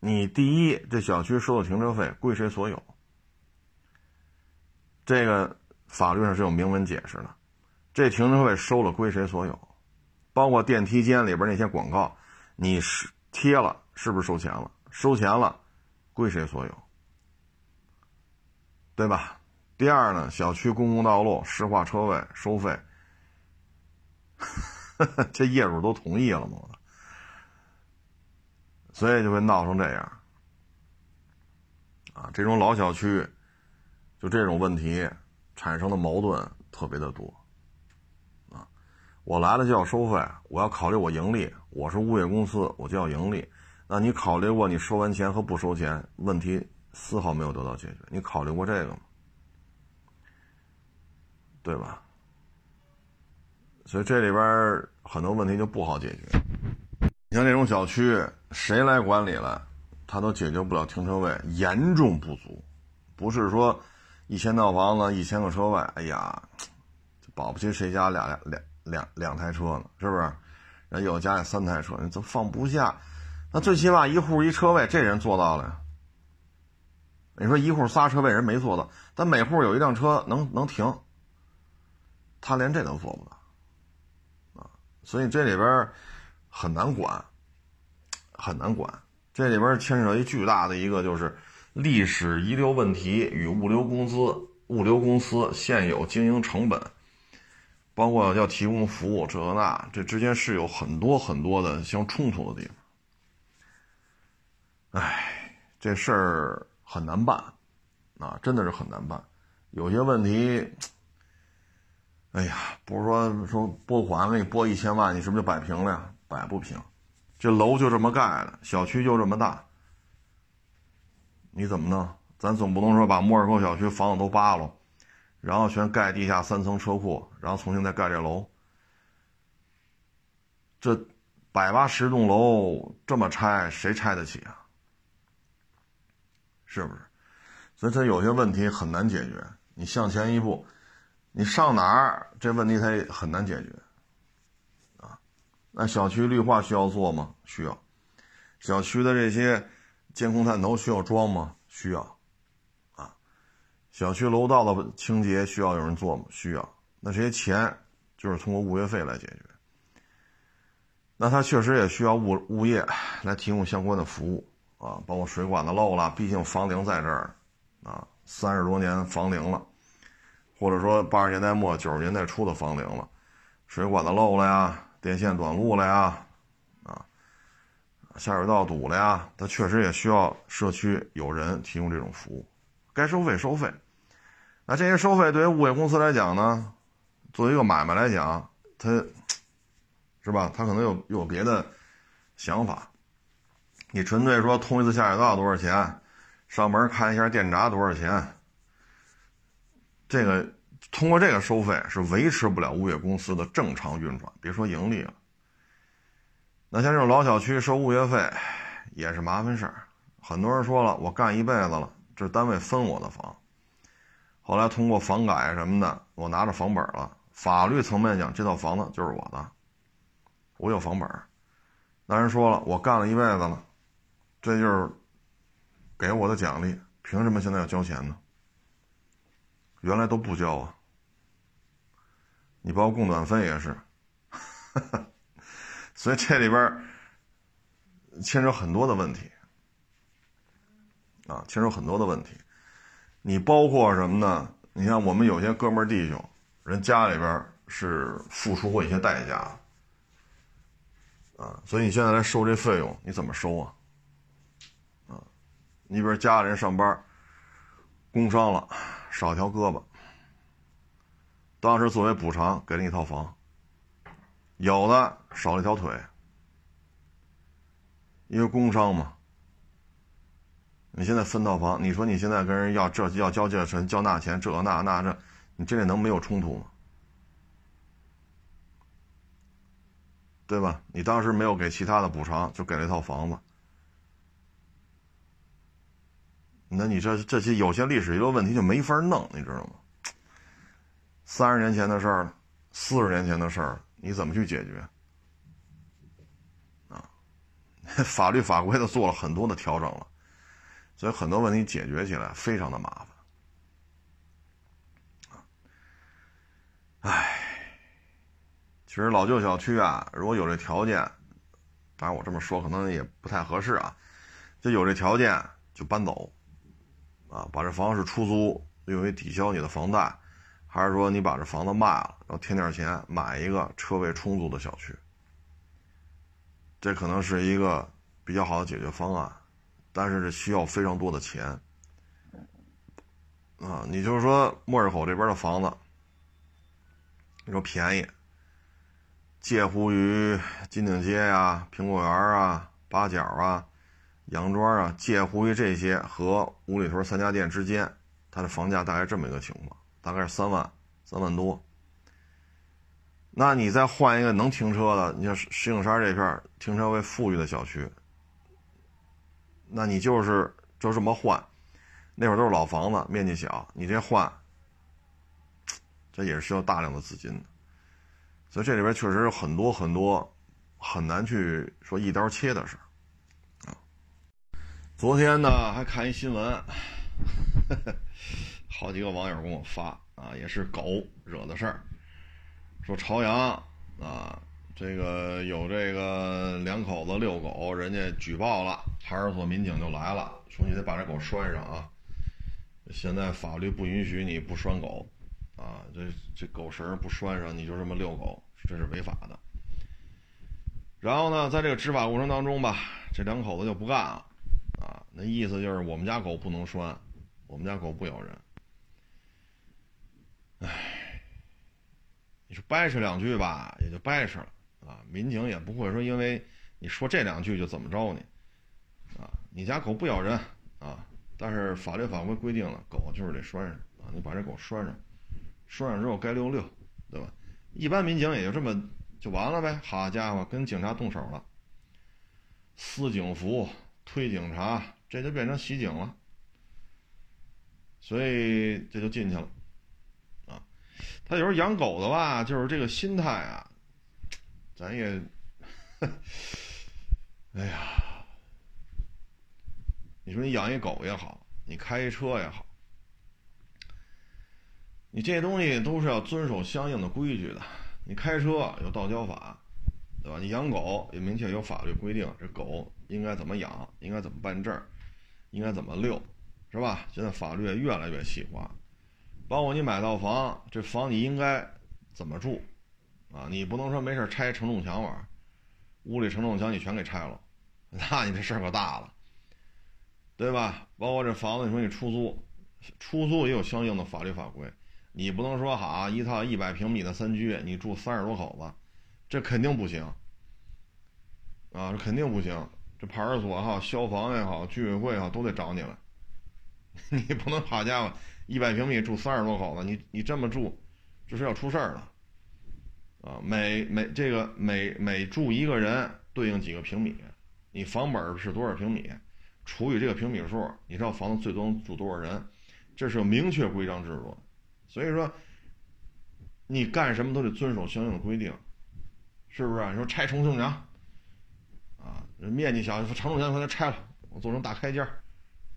你第一，这小区收的停车费归谁所有？这个法律上是有明文解释的。这停车费收了归谁所有？包括电梯间里边那些广告，你是贴了是不是收钱了？收钱了，归谁所有？对吧？第二呢，小区公共道路湿化车位收费，(laughs) 这业主都同意了吗？所以就会闹成这样，啊，这种老小区，就这种问题产生的矛盾特别的多，啊，我来了就要收费，我要考虑我盈利，我是物业公司，我就要盈利。那你考虑过你收完钱和不收钱问题丝毫没有得到解决？你考虑过这个吗？对吧？所以这里边很多问题就不好解决。你像这种小区，谁来管理了，他都解决不了停车位严重不足。不是说一千套房子、一千个车位，哎呀，保不齐谁家俩两两两两台车呢？是不是？人有家里三台车，你都放不下。那最起码一户一车位，这人做到了呀。你说一户仨车位，人没做到，但每户有一辆车能能停，他连这都做不到啊。所以这里边。很难管，很难管。这里边牵扯一巨大的一个，就是历史遗留问题与物流公司、物流公司现有经营成本，包括要提供服务这那，这之间是有很多很多的相冲突的地方。哎，这事儿很难办，啊，真的是很难办。有些问题，哎呀，不是说说拨款给你拨一千万，你是不是就摆平了呀？摆不平，这楼就这么盖的，小区就这么大，你怎么弄？咱总不能说把莫尔沟小区房子都扒了，然后全盖地下三层车库，然后重新再盖这楼。这百八十栋楼这么拆，谁拆得起啊？是不是？所以它有些问题很难解决。你向前一步，你上哪儿？这问题它也很难解决。啊那小区绿化需要做吗？需要。小区的这些监控探头需要装吗？需要。啊，小区楼道的清洁需要有人做吗？需要。那这些钱就是通过物业费来解决。那它确实也需要物物业来提供相关的服务啊，包括水管子漏了，毕竟房龄在这儿啊，三十多年房龄了，或者说八十年代末九十年代初的房龄了，水管子漏了呀。电线短路了呀，啊，下水道堵了呀，它确实也需要社区有人提供这种服务，该收费收费。那这些收费对于物业公司来讲呢，作为一个买卖来讲，它是吧？他可能有有别的想法。你纯粹说通一次下水道多少钱，上门看一下电闸多少钱，这个。通过这个收费是维持不了物业公司的正常运转，别说盈利了。那像这种老小区收物业费也是麻烦事儿。很多人说了，我干一辈子了，这单位分我的房，后来通过房改什么的，我拿着房本了。法律层面讲，这套房子就是我的，我有房本。那人说了，我干了一辈子了，这就是给我的奖励，凭什么现在要交钱呢？原来都不交啊。你包括供暖费也是，(laughs) 所以这里边牵扯很多的问题啊，牵扯很多的问题。你包括什么呢？你像我们有些哥们弟兄。人家里边是付出过一些代价，啊，所以你现在来收这费用，你怎么收啊？啊，你比如家里人上班，工伤了，少条胳膊，当时作为补偿给了一套房，有的少了一条腿，因为工伤嘛。你现在分套房，你说你现在跟人要这要交这钱交那钱这那那这。你这能没有冲突吗？对吧？你当时没有给其他的补偿，就给了一套房子。那你这这些有些历史遗留问题就没法弄，你知道吗？三十年前的事儿，四十年前的事儿，你怎么去解决？啊，(laughs) 法律法规都做了很多的调整了，所以很多问题解决起来非常的麻烦。唉，其实老旧小区啊，如果有这条件，当然我这么说可能也不太合适啊，就有这条件就搬走，啊，把这房子是出租，用于抵消你的房贷，还是说你把这房子卖了，然后添点钱买一个车位充足的小区，这可能是一个比较好的解决方案，但是这需要非常多的钱，啊，你就是说莫尔口这边的房子。你说便宜，介乎于金鼎街呀、苹果园啊、八角啊、杨庄啊，介乎于这些和五里屯三家店之间，它的房价大概这么一个情况，大概是三万、三万多。那你再换一个能停车的，你像石景山这片停车位富裕的小区，那你就是就这么换，那会儿都是老房子，面积小，你这换。这也是需要大量的资金的，所以这里边确实有很多很多很难去说一刀切的事儿。昨天呢还看一新闻，(laughs) 好几个网友给我发啊，也是狗惹的事儿，说朝阳啊，这个有这个两口子遛狗，人家举报了，派出所民警就来了，说你得把这狗拴上啊，现在法律不允许你不拴狗。啊，这这狗绳不拴上，你就这么遛狗，这是违法的。然后呢，在这个执法过程当中吧，这两口子就不干了，那意思就是我们家狗不能拴，我们家狗不咬人。唉，你说掰扯两句吧，也就掰扯了啊，民警也不会说因为你说这两句就怎么着你，啊，你家狗不咬人啊，但是法律法规规定了，狗就是得拴上啊，你把这狗拴上。拴上之后该溜溜，对吧？一般民警也就这么就完了呗。好家伙，跟警察动手了，撕警服、推警察，这就变成袭警了。所以这就进去了，啊。他有时候养狗的吧，就是这个心态啊，咱也，(laughs) 哎呀，你说你养一狗也好，你开一车也好。你这些东西都是要遵守相应的规矩的。你开车有道交法，对吧？你养狗也明确有法律规定，这狗应该怎么养，应该怎么办证，应该怎么遛，是吧？现在法律越来越细化。包括你买套房，这房你应该怎么住啊？你不能说没事拆承重墙玩，屋里承重墙你全给拆了，(laughs) 那你这事儿可大了，对吧？包括这房子，你说你出租，出租也有相应的法律法规。你不能说好一套一百平米的三居，你住三十多口子，这肯定不行啊！这肯定不行。这派出所哈、消防也好、居委会也好，都得找你了。(laughs) 你不能好家伙，一百平米住三十多口子，你你这么住，这是要出事儿了啊！每每这个每每住一个人对应几个平米，你房本是多少平米，除以这个平米数，你知道房子最多住多少人？这是有明确规章制度，所以说你干什么都得遵守相应的规定，是不是？你说拆重庆墙，面积小，承重墙给它拆了，我做成大开间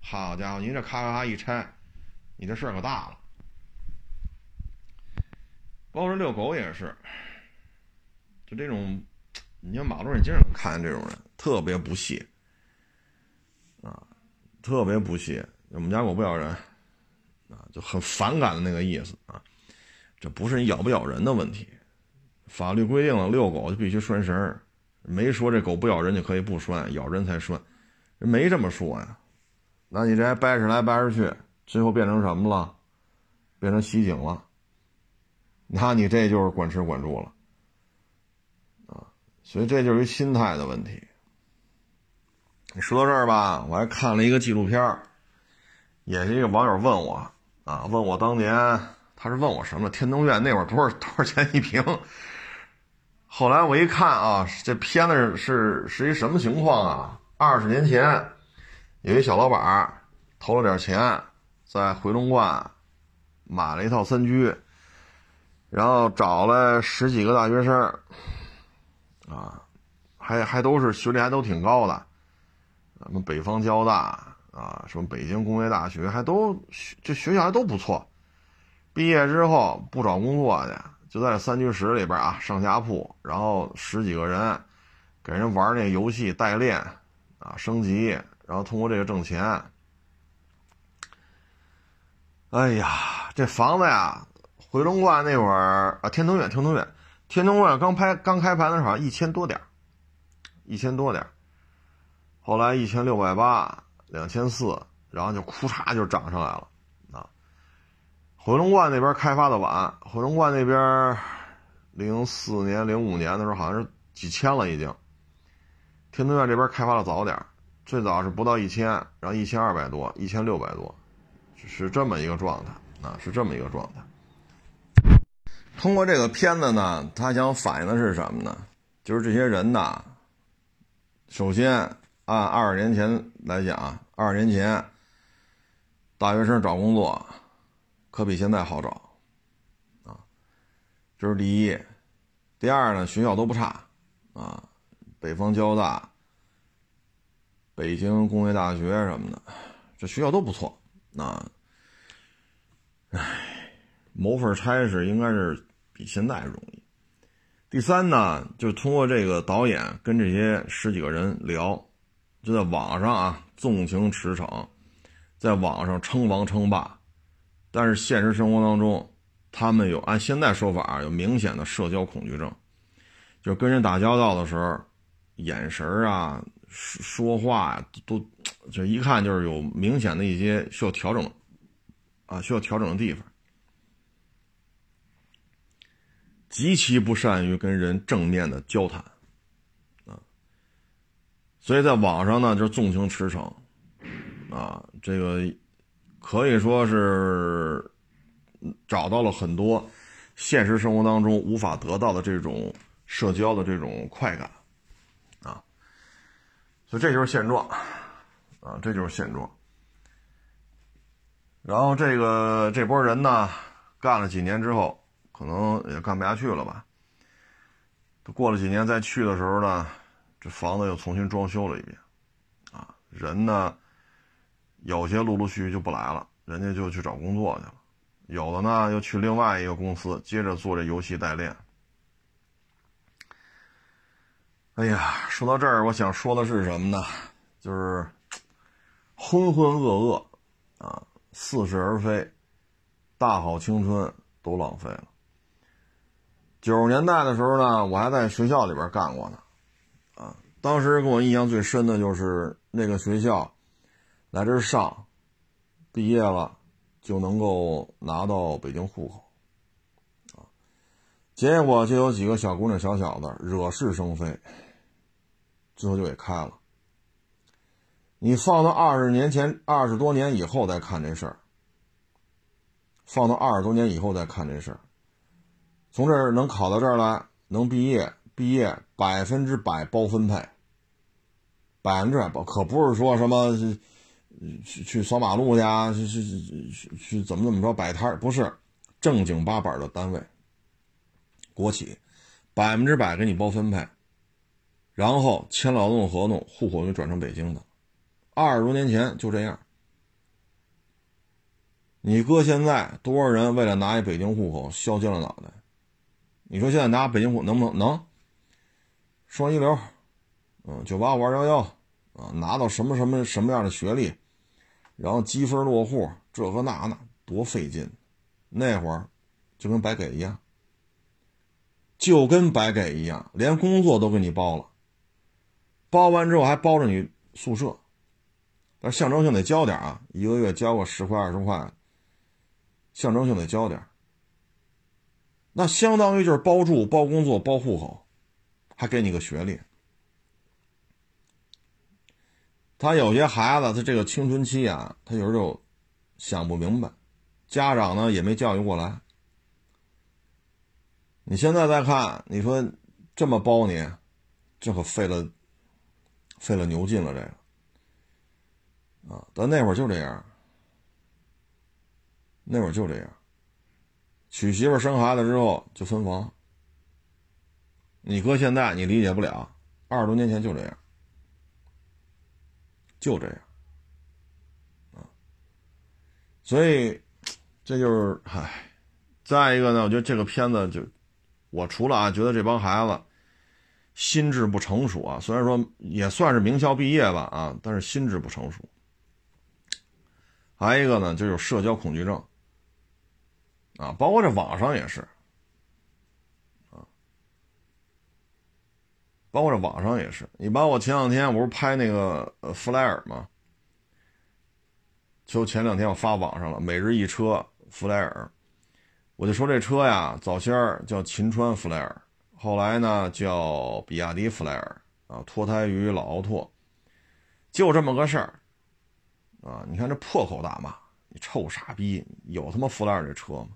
好家伙，您这咔咔咔一拆，你这事儿可大了。包括遛狗也是，就这种，你像马路上经常看见这种人，特别不屑，啊，特别不屑。我们家狗不咬人，啊，就很反感的那个意思啊。这不是你咬不咬人的问题，法律规定了遛狗就必须拴绳没说这狗不咬人就可以不拴，咬人才拴，没这么说呀。那你这还掰扯来掰扯去，最后变成什么了？变成袭警了。那你这就是管吃管住了，啊，所以这就是一心态的问题。说到这儿吧，我还看了一个纪录片也是一个网友问我，啊，问我当年他是问我什么？天通苑那会儿多少多少钱一平？后来我一看啊，这片子是是一什么情况啊？二十年前，有一小老板投了点钱，在回龙观买了一套三居。然后找了十几个大学生，啊，还还都是学历还都挺高的，什么北方交大啊，什么北京工业大学，还都这学校还都不错。毕业之后不找工作去，就在三居室里边啊上下铺，然后十几个人给人玩那游戏代练啊升级，然后通过这个挣钱。哎呀，这房子呀！回龙观那会儿啊，天通苑，天通苑，天通苑刚拍刚开盘的时候一千多点一千多点后来一千六百八，两千四，然后就哭嚓就涨上来了。回龙观那边开发的晚，回龙观那边零四年、零五年的时候好像是几千了已经。天通苑这边开发的早点最早是不到一千，然后一千二百多，一千六百多，是这么一个状态啊，是这么一个状态。通过这个片子呢，他想反映的是什么呢？就是这些人呐，首先按二十年前来讲，二十年前大学生找工作可比现在好找啊，这是第一。第二呢，学校都不差啊，北方交大、北京工业大学什么的，这学校都不错啊。唉，谋份差事应该是。比现在容易。第三呢，就通过这个导演跟这些十几个人聊，就在网上啊纵情驰骋，在网上称王称霸，但是现实生活当中，他们有按现在说法有明显的社交恐惧症，就跟人打交道的时候，眼神啊、说话都就一看就是有明显的一些需要调整啊需要调整的地方。极其不善于跟人正面的交谈，啊，所以在网上呢就是纵情驰骋，啊，这个可以说是找到了很多现实生活当中无法得到的这种社交的这种快感，啊，所以这就是现状，啊，这就是现状。然后这个这波人呢，干了几年之后。可能也干不下去了吧。过了几年再去的时候呢，这房子又重新装修了一遍，啊，人呢，有些陆陆续续就不来了，人家就去找工作去了，有的呢又去另外一个公司接着做这游戏代练。哎呀，说到这儿，我想说的是什么呢？就是浑浑噩噩啊，似是而非，大好青春都浪费了。九十年代的时候呢，我还在学校里边干过呢，啊，当时给我印象最深的就是那个学校，来这上，毕业了就能够拿到北京户口，啊，结果就有几个小姑娘、小小子惹是生非，最后就给开了。你放到二十年前、二十多年以后再看这事儿，放到二十多年以后再看这事儿。从这儿能考到这儿来，能毕业，毕业百分之百包分配，百分之百包，可不是说什么去去扫马路去啊，去去去去怎么怎么着摆摊不是正经八板的单位，国企，百分之百给你包分配，然后签劳动合同，户口就转成北京的，二十多年前就这样。你哥现在多少人为了拿一北京户口削尖了脑袋？你说现在拿北京户能不能能？双一流，嗯，九八五二幺幺，啊，拿到什么什么什么样的学历，然后积分落户，这个那那多费劲，那会儿就跟白给一样，就跟白给一样，连工作都给你包了，包完之后还包着你宿舍，但象征性得交点啊，一个月交个十块二十块。象征性得交点那相当于就是包住、包工作、包户口，还给你个学历。他有些孩子，他这个青春期啊，他有时候就想不明白，家长呢也没教育过来。你现在再看，你说这么包你，这可费了费了牛劲了，这个啊，但那会儿就这样。那会儿就这样，娶媳妇生孩子之后就分房。你搁现在你理解不了，二十多年前就这样，就这样，啊，所以这就是唉。再一个呢，我觉得这个片子就，我除了啊觉得这帮孩子心智不成熟啊，虽然说也算是名校毕业吧啊，但是心智不成熟。还有一个呢，就是社交恐惧症。啊，包括这网上也是，包括这网上也是。你把我前两天我不是拍那个呃弗莱尔吗？就前两天我发网上了，每日一车弗莱尔，我就说这车呀，早先叫秦川弗莱尔，后来呢叫比亚迪弗莱尔，啊，脱胎于老奥拓，就这么个事儿，啊，你看这破口大骂，你臭傻逼，有他妈弗莱尔这车吗？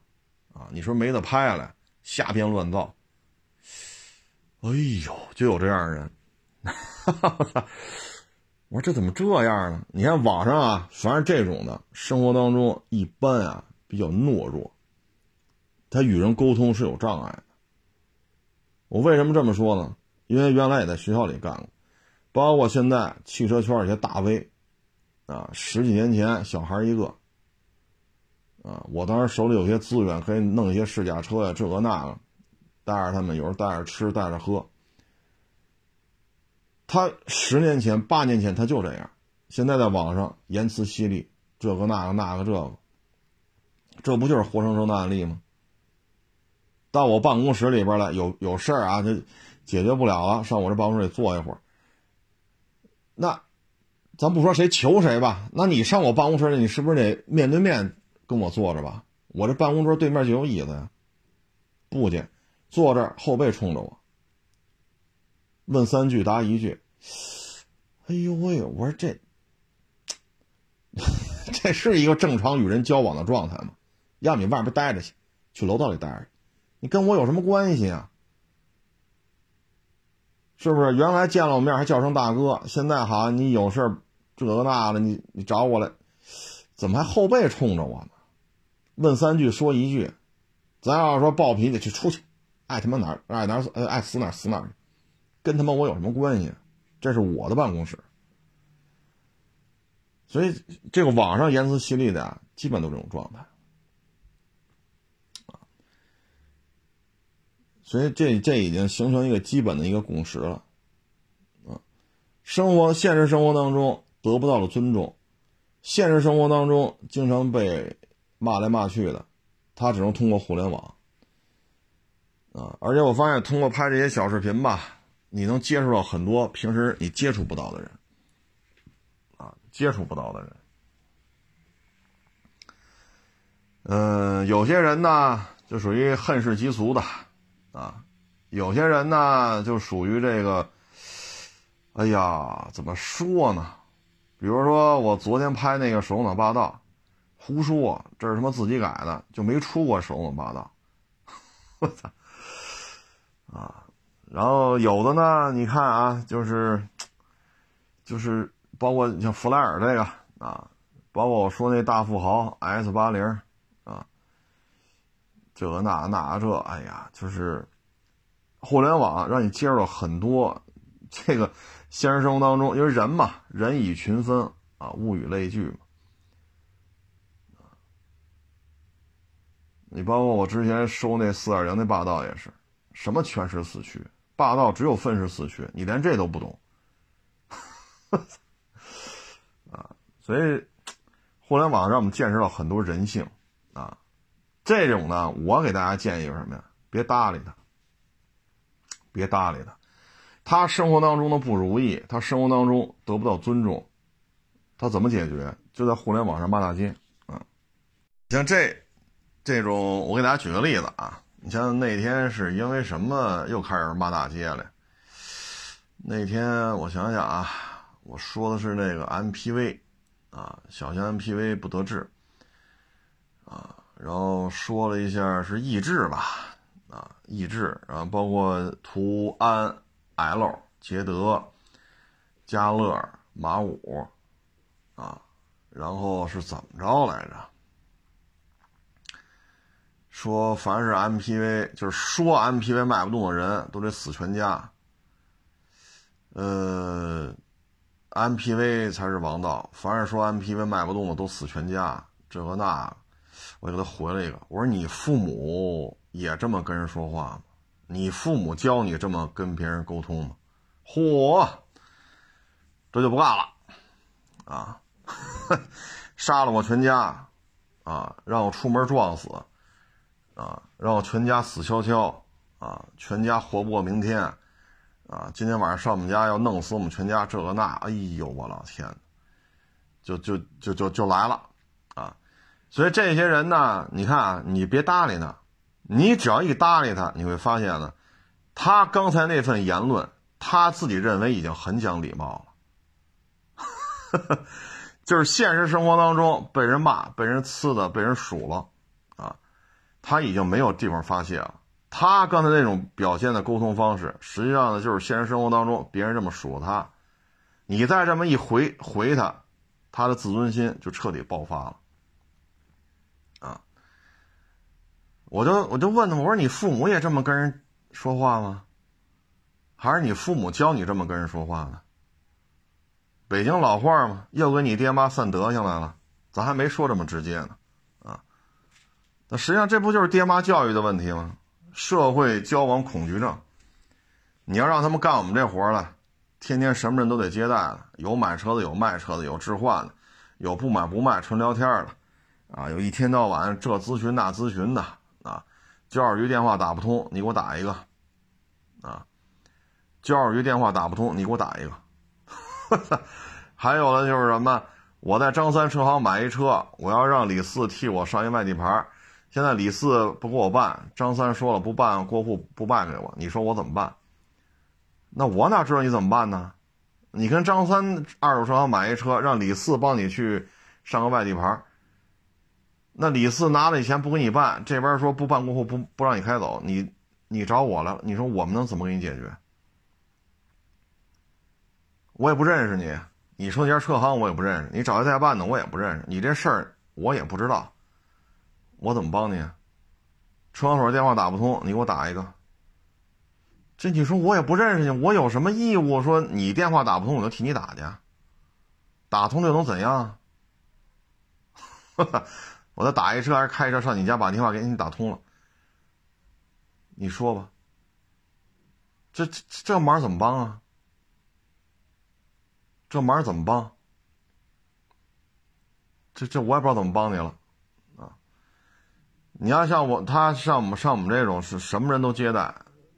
啊，你说没得拍了，瞎编乱造。哎呦，就有这样的人。(laughs) 我说这怎么这样呢？你看网上啊，凡是这种的，生活当中一般啊比较懦弱，他与人沟通是有障碍的。我为什么这么说呢？因为原来也在学校里干过，包括现在汽车圈一些大 V，啊，十几年前小孩一个。啊，我当时手里有些资源，可以弄一些试驾车呀，这个那个，带着他们，有时候带着吃，带着喝。他十年前、八年前他就这样，现在在网上言辞犀利，这个那个那个这个，这不就是活生生的案例吗？到我办公室里边来，有有事儿啊，就解决不了了，上我这办公室里坐一会儿。那咱不说谁求谁吧，那你上我办公室里，你是不是得面对面？跟我坐着吧，我这办公桌对面就有椅子呀。不去，坐这儿后背冲着我，问三句答一句。哎呦喂，我说这，(laughs) 这是一个正常与人交往的状态吗？要你外边待着去，去楼道里待着，你跟我有什么关系啊？是不是？原来见了我面还叫声大哥，现在好像你有事这个那的，你你找我来，怎么还后背冲着我呢？问三句说一句，咱要说暴脾气去出去，爱他妈哪儿爱哪儿呃爱死哪儿死哪儿，跟他妈我有什么关系？这是我的办公室，所以这个网上言辞犀利的啊，基本都这种状态所以这这已经形成一个基本的一个共识了啊，生活现实生活当中得不到了尊重，现实生活当中经常被。骂来骂去的，他只能通过互联网啊！而且我发现，通过拍这些小视频吧，你能接触到很多平时你接触不到的人啊，接触不到的人。嗯，有些人呢就属于恨世嫉俗的啊，有些人呢就属于这个，哎呀，怎么说呢？比如说我昨天拍那个《手脑霸道》。胡说，这是他妈自己改的，就没出过手弄八道。我操！(laughs) 啊，然后有的呢，你看啊，就是，就是包括像弗莱尔这个啊，包括我说那大富豪 S 八零啊，这个那那这，哎呀，就是互联网让你接触到很多这个现实生活当中，因为人嘛，人以群分啊，物以类聚嘛。你包括我之前收那四点零那霸道也是，什么全时四驱，霸道只有分时四驱，你连这都不懂，(laughs) 啊，所以互联网让我们见识到很多人性，啊，这种呢，我给大家建议是什么呀？别搭理他，别搭理他，他生活当中的不如意，他生活当中得不到尊重，他怎么解决？就在互联网上骂大街，啊，像这。这种，我给大家举个例子啊，你像那天是因为什么又开始骂大街了？那天我想想啊，我说的是那个 MPV，啊，小型 MPV 不得志，啊，然后说了一下是逸致吧，啊，逸致，然后包括途安 L、捷德、嘉乐、马五，啊，然后是怎么着来着？说凡是 MPV，就是说 MPV 卖不动的人都得死全家。呃，MPV 才是王道。凡是说 MPV 卖不动的都死全家，这个那，我给他回了一个，我说你父母也这么跟人说话吗？你父母教你这么跟别人沟通吗？嚯，这就不干了，啊，(laughs) 杀了我全家，啊，让我出门撞死。啊，让我全家死翘翘，啊，全家活不过明天，啊，今天晚上上我们家要弄死我们全家，这个那，哎呦，我老天，就就就就就来了，啊，所以这些人呢，你看啊，你别搭理他，你只要一搭理他，你会发现呢，他刚才那份言论，他自己认为已经很讲礼貌了，哈 (laughs) 哈就是现实生活当中被人骂、被人呲的、被人数了。他已经没有地方发泄了。他刚才那种表现的沟通方式，实际上呢，就是现实生活当中别人这么说他，你再这么一回回他，他的自尊心就彻底爆发了。啊！我就我就问他，我说你父母也这么跟人说话吗？还是你父母教你这么跟人说话呢？北京老话嘛，又跟你爹妈散德行来了。咱还没说这么直接呢。那实际上这不就是爹妈教育的问题吗？社会交往恐惧症，你要让他们干我们这活了，天天什么人都得接待了，有买车的，有卖车的，有置换的，有不买不卖纯聊天的，啊，有一天到晚这咨询那咨询的，啊，教育局电话打不通，你给我打一个，啊，教育局电话打不通，你给我打一个，哈 (laughs) 还有的就是什么，我在张三车行买一车，我要让李四替我上一外地牌。现在李四不给我办，张三说了不办过户不办给我，你说我怎么办？那我哪知道你怎么办呢？你跟张三二手车行买一车，让李四帮你去上个外地牌。那李四拿了钱不给你办，这边说不办过户不不让你开走，你你找我了，你说我们能怎么给你解决？我也不认识你，你说那家车行我也不认识，你找一代办的我也不认识，你这事儿我也不知道。我怎么帮你？车管所电话打不通，你给我打一个。这你说我也不认识你，我有什么义务说你电话打不通我就替你打去？打通又能怎样？(laughs) 我再打一车还是开车上你家把电话给你打通了？你说吧。这这这忙怎么帮啊？这忙怎么帮？这这我也不知道怎么帮你了。你要像我，他像我们像我们这种是什么人都接待，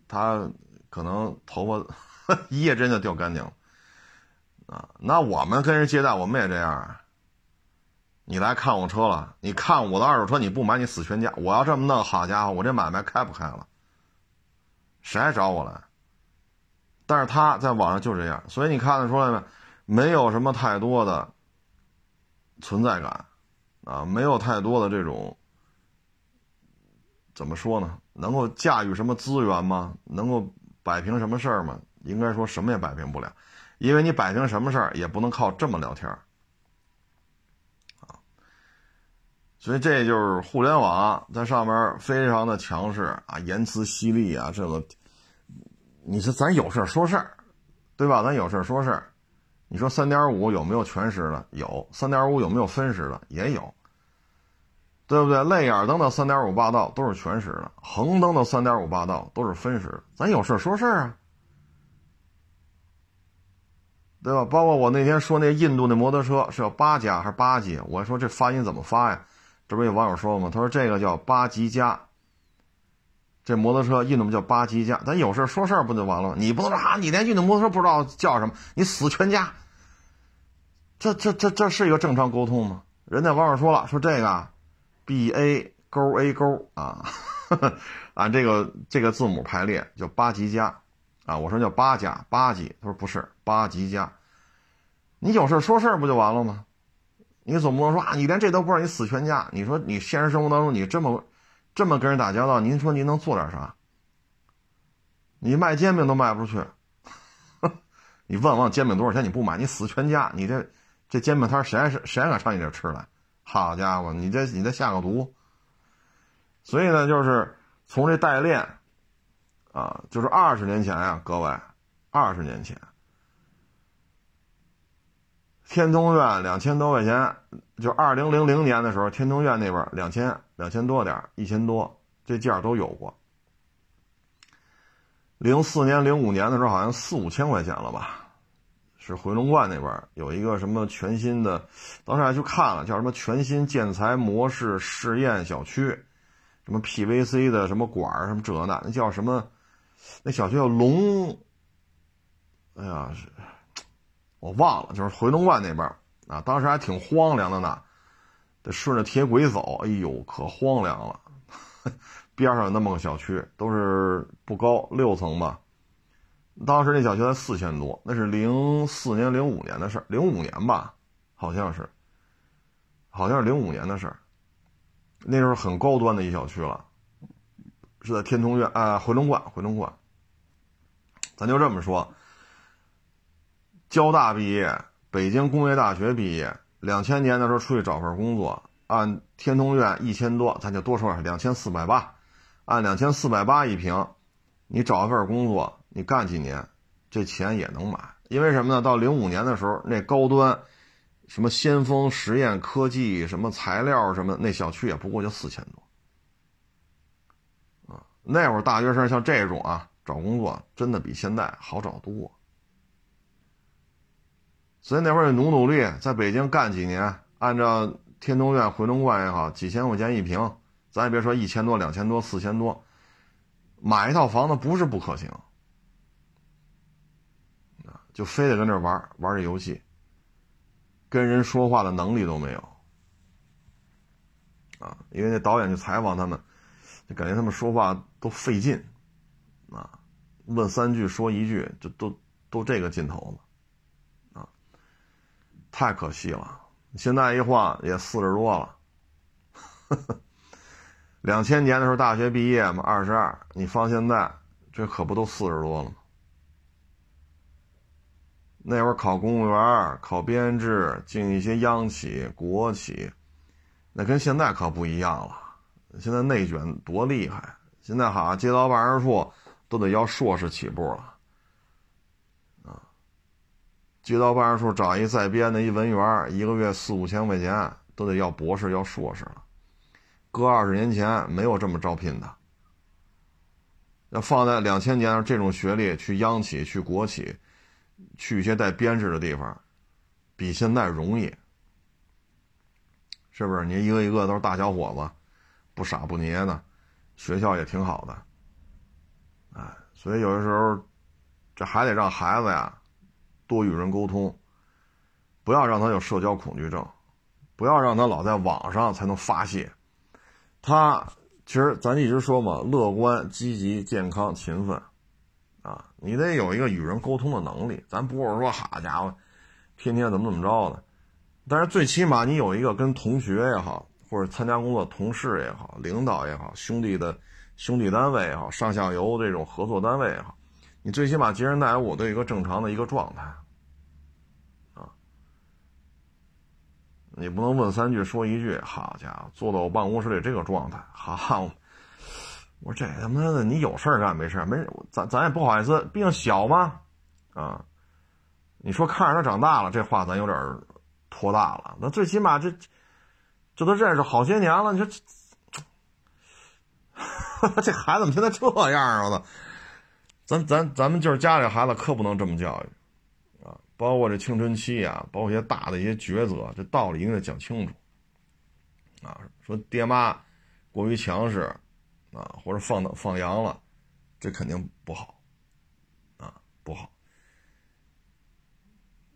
他可能头发 (laughs) 一夜之间就掉干净了啊。那我们跟人接待，我们也这样。你来看我车了，你看我的二手车，你不买你死全家。我要这么弄，好家伙，我这买卖开不开了？谁还找我来？但是他在网上就这样，所以你看得出来没？没有什么太多的存在感啊，没有太多的这种。怎么说呢？能够驾驭什么资源吗？能够摆平什么事儿吗？应该说什么也摆平不了，因为你摆平什么事儿也不能靠这么聊天儿啊。所以这就是互联网在上面非常的强势啊，言辞犀利啊，这个，你说咱有事说事儿，对吧？咱有事说事儿。你说三点五有没有全时的？有。三点五有没有分时的？也有。对不对？泪眼灯的三点五八道都是全时的，横灯的三点五八道都是分时。咱有事说事儿啊，对吧？包括我那天说那印度那摩托车是叫八加还是八级？我说这发音怎么发呀？这不有网友说吗？他说这个叫八级加。这摩托车印度叫八级加，咱有事说事儿不就完了吗？你不能说啊，你连印度摩托车不知道叫什么，你死全家。这这这这是一个正常沟通吗？人家网友说了，说这个。B A 勾 A 勾啊，按 (laughs) 这个这个字母排列叫八级加啊。我说叫八加八级，他说不是八级加。你有事说事不就完了吗？你总不能说啊，你连这都不知道，你死全家。你说你现实生活当中你这么这么跟人打交道，您说您能做点啥？你卖煎饼都卖不出去，(laughs) 你问问煎饼多少钱？你不买，你死全家。你这这煎饼摊谁还谁还敢上你这吃来？好家伙，你这你这下个毒。所以呢，就是从这代练，啊，就是二十年前呀，各位，二十年前，天通苑两千多块钱，就二零零零年的时候，天通苑那边两千两千多点一千多，这价都有过。零四年、零五年的时候，好像四五千块钱了吧。是回龙观那边有一个什么全新的，当时还去看了，叫什么全新建材模式试验小区，什么 PVC 的什么管什么这那，那叫什么？那小区叫龙，哎呀，是我忘了，就是回龙观那边啊，当时还挺荒凉的呢，得顺着铁轨走，哎呦，可荒凉了。(laughs) 边上有那么个小区，都是不高，六层吧。当时那小区才四千多，那是零四年、零五年的事儿，零五年吧，好像是，好像是零五年的事儿。那时候很高端的一小区了，是在天通苑啊，回龙观，回龙观。咱就这么说，交大毕业，北京工业大学毕业，两千年的时候出去找份工作，按天通苑一千多，咱就多说点，两千四百八，按两千四百八一平，你找一份工作。你干几年，这钱也能买，因为什么呢？到零五年的时候，那高端，什么先锋实验科技，什么材料什么，那小区也不过就四千多，啊，那会儿大学生像这种啊，找工作真的比现在好找多。所以那会儿努努力，在北京干几年，按照天通苑、回龙观也好，几千块钱一平，咱也别说一千多、两千多、四千多，买一套房子不是不可行。就非得跟这玩玩这游戏，跟人说话的能力都没有啊！因为那导演去采访他们，就感觉他们说话都费劲啊，问三句说一句，就都都这个劲头了啊，太可惜了。现在一晃也四十多了，(laughs) 两千年的时候大学毕业嘛，二十二，你放现在，这可不都四十多了吗？那会儿考公务员、考编制、进一些央企、国企，那跟现在可不一样了。现在内卷多厉害！现在好，街道办事处都得要硕士起步了，啊，街道办事处找一在编的一文员，一个月四五千块钱，都得要博士、要硕士了。搁二十年前没有这么招聘的。要放在两千年，这种学历去央企、去国企。去一些带编制的地方，比现在容易，是不是？你一个一个都是大小伙子，不傻不捏的，学校也挺好的，哎，所以有的时候，这还得让孩子呀多与人沟通，不要让他有社交恐惧症，不要让他老在网上才能发泄。他其实咱一直说嘛，乐观、积极、健康、勤奋。你得有一个与人沟通的能力，咱不是说好家伙，天天怎么怎么着的，但是最起码你有一个跟同学也好，或者参加工作同事也好，领导也好，兄弟的兄弟单位也好，上下游这种合作单位也好，你最起码接人待物都有一个正常的一个状态，啊，你不能问三句说一句。好家伙，坐到我办公室里这个状态，好，我说这他妈的，你有事儿干没事儿？没，咱咱也不好意思，毕竟小嘛，啊，你说看着他长大了，这话咱有点托大了。那最起码这这都认识好些年了，你说这 (laughs) 这孩子怎么现在这样啊？我操！咱咱咱们就是家里孩子可不能这么教育啊。包括这青春期啊，包括一些大的一些抉择，这道理应该讲清楚。啊，说爹妈过于强势，啊，或者放放羊了，这肯定不好，啊，不好。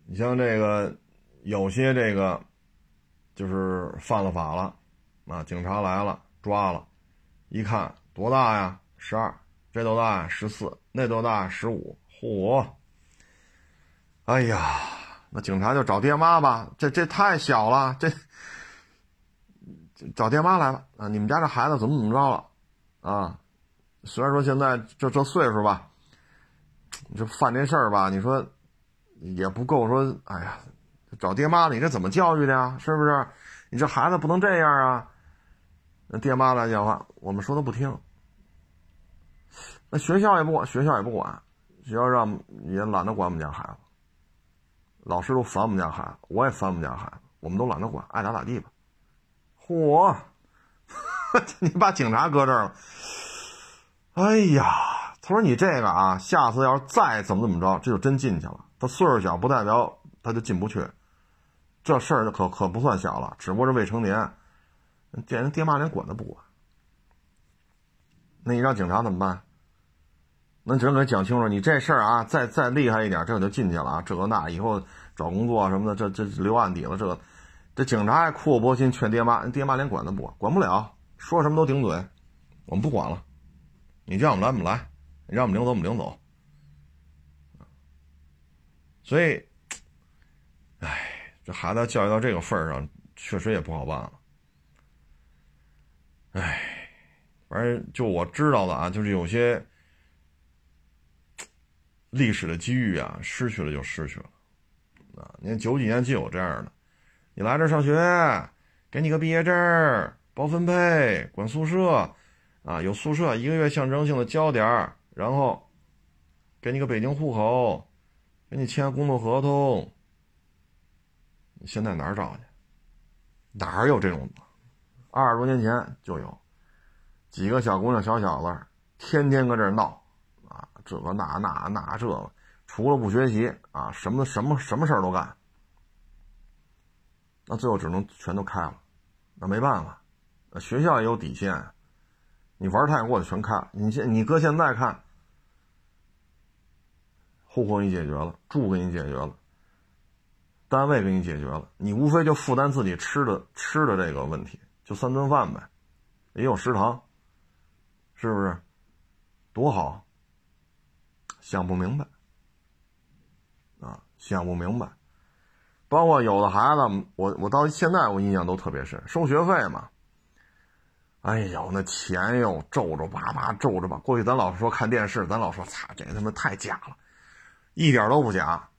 你像这个有些这个就是犯了法了，啊，警察来了抓了，一看多大呀？十二，这多大？十四，那多大？十五，嚯！哎呀，那警察就找爹妈吧，这这太小了，这找爹妈来了啊！你们家这孩子怎么怎么着了？啊，虽然说现在这这岁数吧，这犯这事儿吧，你说也不够说，哎呀，找爹妈你这怎么教育的呀？是不是？你这孩子不能这样啊！那爹妈来讲话，我们说的不听，那学校也不管，学校也不管，学校让也懒得管我们家孩子。老师都烦我们家孩子，我也烦我们家孩子，我们都懒得管，爱咋咋地吧。嚯，(laughs) 你把警察搁这儿了。哎呀，他说你这个啊，下次要是再怎么怎么着，这就真进去了。他岁数小不代表他就进不去，这事儿可可不算小了，只不过是未成年。见人爹妈连管都不管，那你让警察怎么办？那只能给讲清楚，你这事儿啊，再再厉害一点，这可就进去了啊！这个那以后找工作什么的，这这留案底了。这个这警察还苦口婆心劝爹妈，爹妈连管都不管，管不了，说什么都顶嘴。我们不管了，你叫我们来我们来，你让我们领走我们领走。所以，哎，这孩子教育到这个份儿上，确实也不好办了。哎，反正就我知道的啊，就是有些。历史的机遇啊，失去了就失去了，啊！你看九几年就有这样的，你来这上学，给你个毕业证，包分配，管宿舍，啊，有宿舍一个月象征性的交点然后给你个北京户口，给你签工作合同。你现在哪儿找去？哪儿有这种？二十多年前就有，几个小姑娘、小小子，天天搁这闹。啊这个那那那这个，除了不学习啊，什么什么什么事儿都干，那最后只能全都开了，那没办法，学校也有底线，你玩太过的全开。你现你搁现在看，户口给你解决了，住给你解决了，单位给你解决了，你无非就负担自己吃的吃的这个问题，就三顿饭呗，也有食堂，是不是？多好。想不明白，啊，想不明白，包括有的孩子，我我到现在我印象都特别深，收学费嘛，哎呦，那钱又皱皱巴巴，皱着吧。过去咱老说看电视，咱老说，擦，这他妈太假了，一点都不假。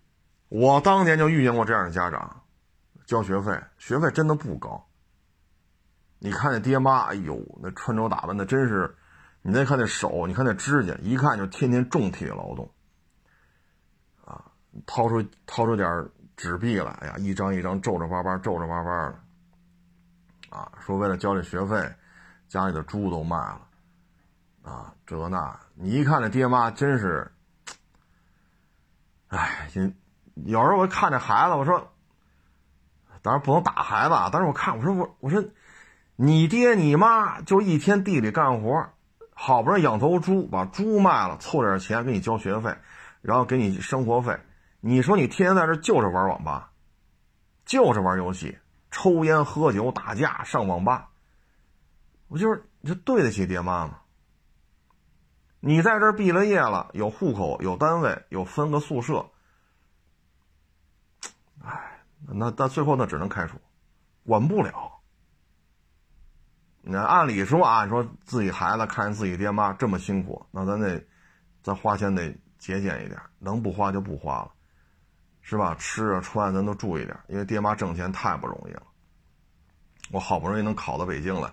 我当年就遇见过这样的家长，交学费，学费真的不高。你看那爹妈，哎呦，那穿着打扮的真是。你再看那手，你看那指甲，一看就天天重体力劳动，啊，掏出掏出点纸币来，哎呀，一张一张皱皱巴巴，皱皱巴巴的，啊，说为了交这学费，家里的猪都卖了，啊，这那，你一看这爹妈真是，哎，有时候我看这孩子，我说，当然不能打孩子啊，但是我看我说我我说，你爹你妈就一天地里干活。好不容易养头猪，把猪卖了，凑点钱给你交学费，然后给你生活费。你说你天天在这就是玩网吧，就是玩游戏，抽烟喝酒打架上网吧。我就是你对得起爹妈吗？你在这毕了业了，有户口，有单位，有分个宿舍。哎，那那最后那只能开除，管不了。那按理说啊，你说自己孩子看见自己爹妈这么辛苦，那咱得，咱花钱得节俭一点，能不花就不花了，是吧？吃啊穿咱都注意点，因为爹妈挣钱太不容易了，我好不容易能考到北京来，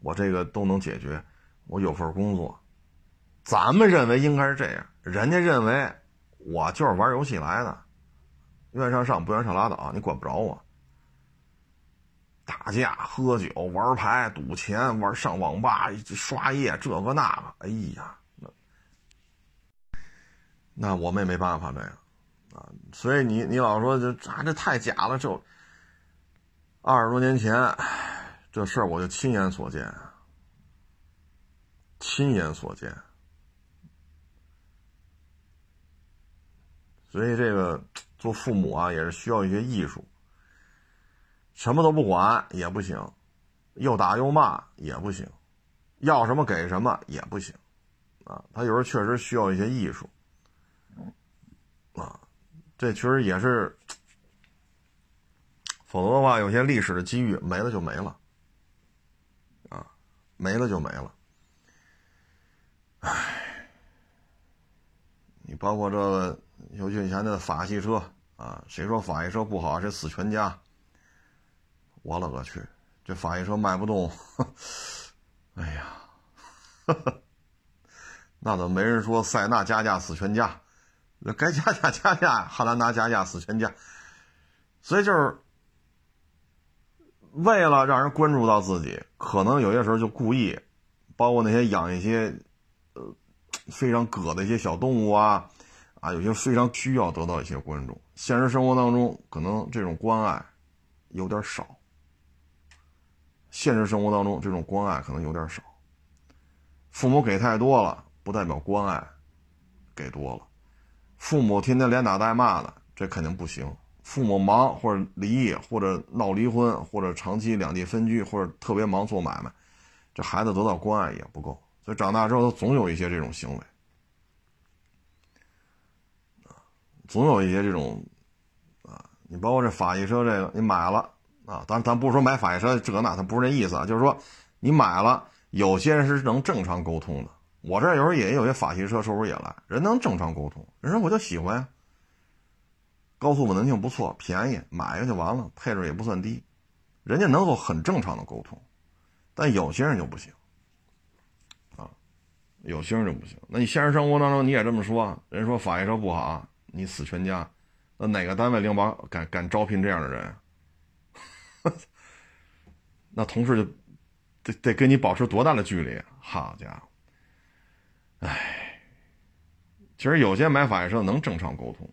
我这个都能解决，我有份工作。咱们认为应该是这样，人家认为我就是玩游戏来的，愿上上不愿上拉倒，你管不着我。打架、喝酒、玩牌、赌钱、玩上网吧、刷夜，这个那个，哎呀，那那我们也没办法这样啊。所以你你老说这啊这太假了，就二十多年前这事儿我就亲眼所见，亲眼所见。所以这个做父母啊，也是需要一些艺术。什么都不管也不行，又打又骂也不行，要什么给什么也不行，啊，他有时候确实需要一些艺术，啊，这确实也是，(tsk) 否则的话，有些历史的机遇没了就没了，没了就没了，唉，你包括这个，尤其以前的法系车啊，谁说法系车不好，谁死全家。我勒个去！这法系车卖不动，(laughs) 哎呀，(laughs) 那怎么没人说塞纳加价死全家？那该加价加价，汉兰达加价死全家。所以就是为了让人关注到自己，可能有些时候就故意，包括那些养一些呃非常葛的一些小动物啊，啊，有些非常需要得到一些关注。现实生活当中，可能这种关爱有点少。现实生活当中，这种关爱可能有点少。父母给太多了，不代表关爱给多了。父母天天连打带骂的，这肯定不行。父母忙或者离异，或者闹离婚，或者长期两地分居，或者特别忙做买卖，这孩子得到关爱也不够。所以长大之后，他总有一些这种行为，总有一些这种啊，你包括这法系车，这个你买了。啊，咱咱不是说买法系车这那，他不是这意思啊，就是说你买了，有些人是能正常沟通的。我这有时候也有些法系车，收入也来，人能正常沟通，人说我就喜欢呀，高速稳定性不错，便宜，买一个就完了，配置也不算低，人家能够很正常的沟通。但有些人就不行，啊，有些人就不行。那你现实生活当中你也这么说，人说法系车不好，你死全家，那哪个单位领导敢敢招聘这样的人？(laughs) 那同事就得得跟你保持多大的距离？好家伙！哎，其实有些买法系车能正常沟通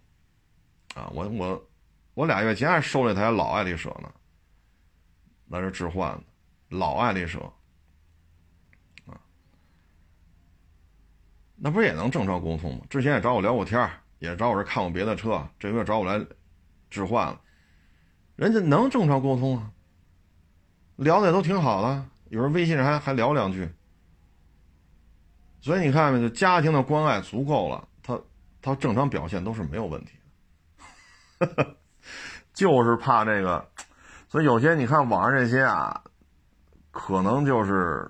啊。我我我俩月前还收了一台老爱丽舍呢，那是置换的老爱丽舍啊。那不是也能正常沟通吗？之前也找我聊过天也找我这看过别的车，这月找我来置换了。人家能正常沟通啊，聊的也都挺好的，有时候微信上还还聊两句。所以你看，就家庭的关爱足够了，他他正常表现都是没有问题。(laughs) 就是怕这个，所以有些你看网上这些啊，可能就是，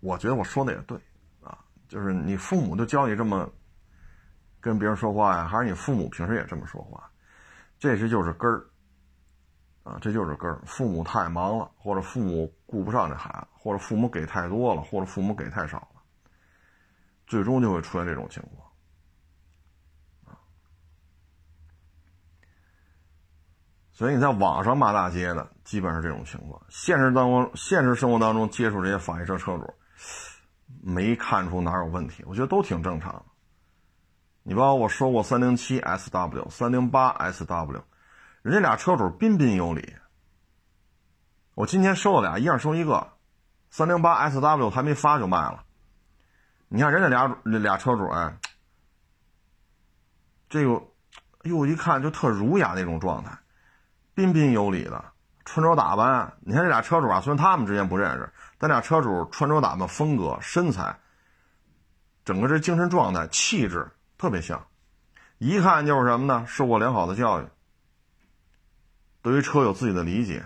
我觉得我说的也对啊，就是你父母就教你这么跟别人说话呀，还是你父母平时也这么说话？这是就是根儿，啊，这就是根儿。父母太忙了，或者父母顾不上这孩子，或者父母给太多了，或者父母给太少了，最终就会出现这种情况，啊。所以你在网上骂大街的，基本是这种情况。现实当中，现实生活当中接触这些法系车车主，没看出哪有问题，我觉得都挺正常。你包括我说过三零七 SW、三零八 SW，人家俩车主彬彬有礼。我今天收了俩，一样收一个。三零八 SW 还没发就卖了。你看人家俩俩车主，哎，这个，哎呦，一看就特儒雅那种状态，彬彬有礼的，穿着打扮。你看这俩车主啊，虽然他们之间不认识，但俩车主穿着打扮、风格、身材，整个这精神状态、气质。特别像，一看就是什么呢？受过良好的教育，对于车有自己的理解，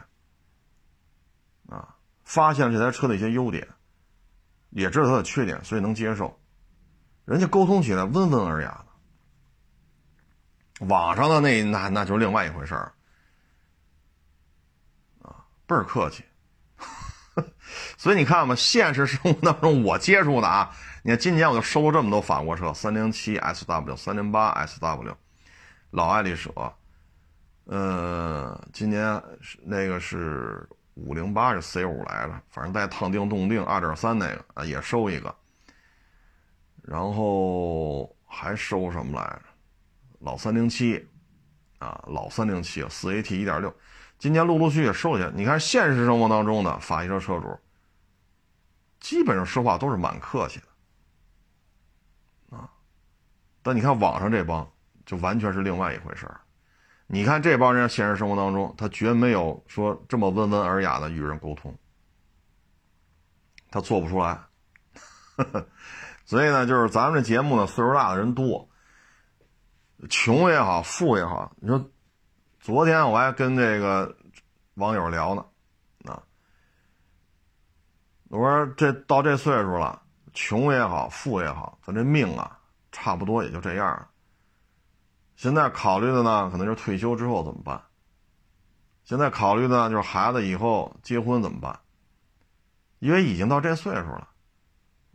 啊，发现了这台车的一些优点，也知道它的缺点，所以能接受。人家沟通起来温文尔雅的，网上的那那那就是另外一回事儿，倍儿客气。(laughs) 所以你看吧，现实生活当中我接触的啊，你看今年我就收了这么多法国车，三零七 SW、三零八 SW，老爱丽舍，呃，今年是那个是五零八是 C 五来着，反正带烫定动定二点三那个啊也收一个，然后还收什么来着？老三零七，啊，老三零七四 AT 一点六。今年陆陆续续收下，你看现实生活当中的法系车车主，基本上说话都是蛮客气的，啊，但你看网上这帮就完全是另外一回事儿。你看这帮人现实生活当中，他绝没有说这么温文尔雅的与人沟通，他做不出来。(laughs) 所以呢，就是咱们这节目呢，岁数大的人多，穷也好，富也好，你说。昨天我还跟这个网友聊呢，啊，我说这到这岁数了，穷也好，富也好，咱这命啊，差不多也就这样了。现在考虑的呢，可能就是退休之后怎么办？现在考虑的呢就是孩子以后结婚怎么办？因为已经到这岁数了，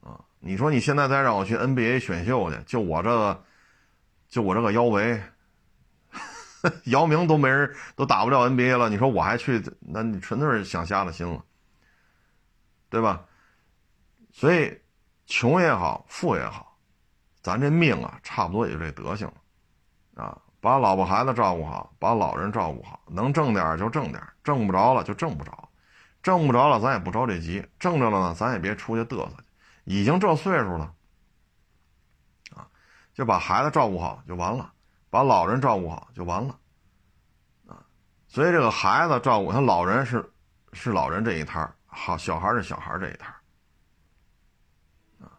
啊，你说你现在再让我去 NBA 选秀去，就我这个，就我这个腰围。(laughs) 姚明都没人，都打不了 NBA 了，你说我还去？那你纯粹是想瞎了心了，对吧？所以，穷也好，富也好，咱这命啊，差不多也就这德行了啊。把老婆孩子照顾好，把老人照顾好，能挣点就挣点，挣不着了就挣不着，挣不着了咱也不着这急，挣着了呢咱也别出去嘚瑟去。已经这岁数了，啊，就把孩子照顾好就完了。把老人照顾好就完了，啊，所以这个孩子照顾他，老人是是老人这一摊，好小孩是小孩这一摊，啊，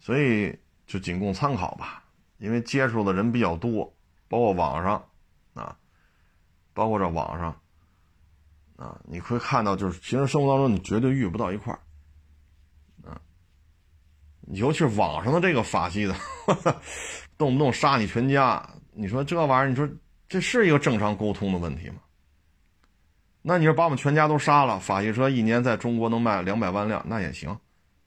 所以就仅供参考吧，因为接触的人比较多，包括网上，啊，包括这网上，啊，你会看到就是平时生活当中你绝对遇不到一块儿。尤其是网上的这个法系的，动不动杀你全家，你说这玩意儿，你说这是一个正常沟通的问题吗？那你说把我们全家都杀了，法系车一年在中国能卖两百万辆，那也行，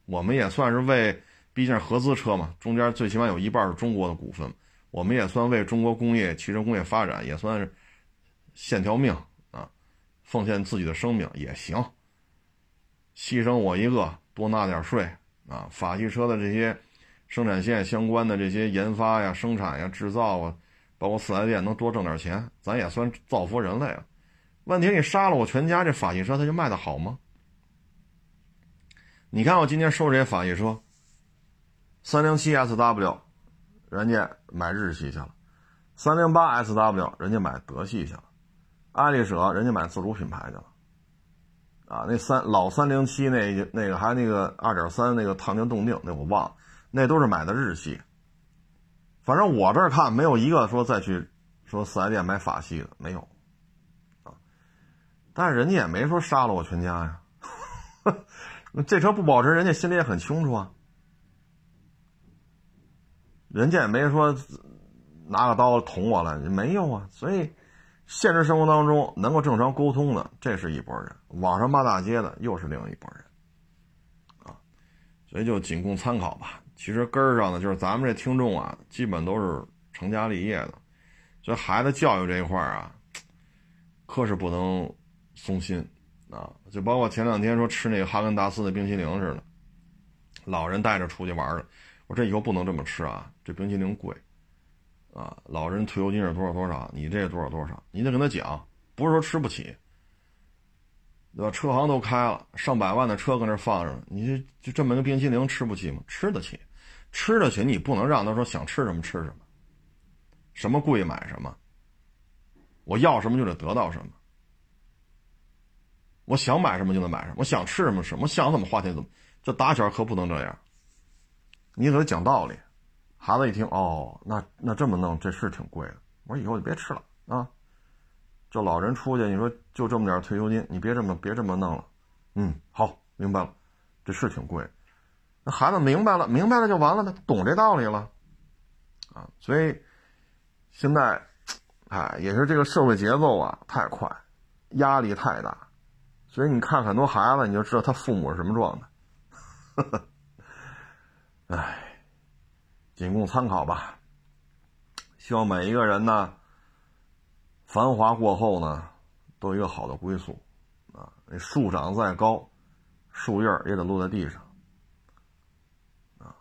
我们也算是为，毕竟是合资车嘛，中间最起码有一半是中国的股份，我们也算为中国工业汽车工业发展，也算是献条命啊，奉献自己的生命也行，牺牲我一个，多纳点税。啊，法系车的这些生产线相关的这些研发呀、生产呀、制造啊，包括四 S 店能多挣点钱，咱也算造福人类了。问题你杀了我全家，这法系车它就卖的好吗？你看我今天收这些法系车，三零七 SW，人家买日系去了；三零八 SW，人家买德系去了；爱丽舍，人家买自主品牌去了。啊，那三老三零七那那个还那个二点三那个烫金动定那我忘了，那都是买的日系。反正我这儿看没有一个说再去说四 S 店买法系的没有，啊，但是人家也没说杀了我全家呀。(laughs) 这车不保值，人家心里也很清楚啊。人家也没说拿个刀捅我了，没有啊，所以。现实生活当中能够正常沟通的，这是一拨人；网上骂大街的，又是另一拨人，啊，所以就仅供参考吧。其实根儿上呢，就是咱们这听众啊，基本都是成家立业的，所以孩子教育这一块啊，可是不能松心啊。就包括前两天说吃那个哈根达斯的冰淇淋似的，老人带着出去玩了，我说这以后不能这么吃啊，这冰淇淋贵。啊，老人退休金是多少多少？你这多少多少？你得跟他讲，不是说吃不起，对吧？车行都开了，上百万的车搁那放着，你就就这么个冰淇淋吃不起吗？吃得起，吃得起，你不能让他说想吃什么吃什么，什么贵买什么，我要什么就得得到什么，我想买什么就能买什么，我想吃什么什么，想怎么花钱怎么，这打小可不能这样，你得讲道理。孩子一听，哦，那那这么弄，这是挺贵的。我说以后就别吃了啊，就老人出去，你说就这么点退休金，你别这么别这么弄了。嗯，好，明白了，这是挺贵。孩子明白了，明白了就完了呗，懂这道理了啊。所以现在，哎，也是这个社会节奏啊太快压力太大，所以你看很多孩子，你就知道他父母是什么状态。(laughs) 唉，仅供参考吧。希望每一个人呢，繁华过后呢，都有一个好的归宿啊。那树长再高，树叶也得落在地上啊。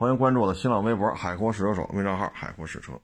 欢迎关注我的新浪微博“海阔试车手”微账号“海阔试车”。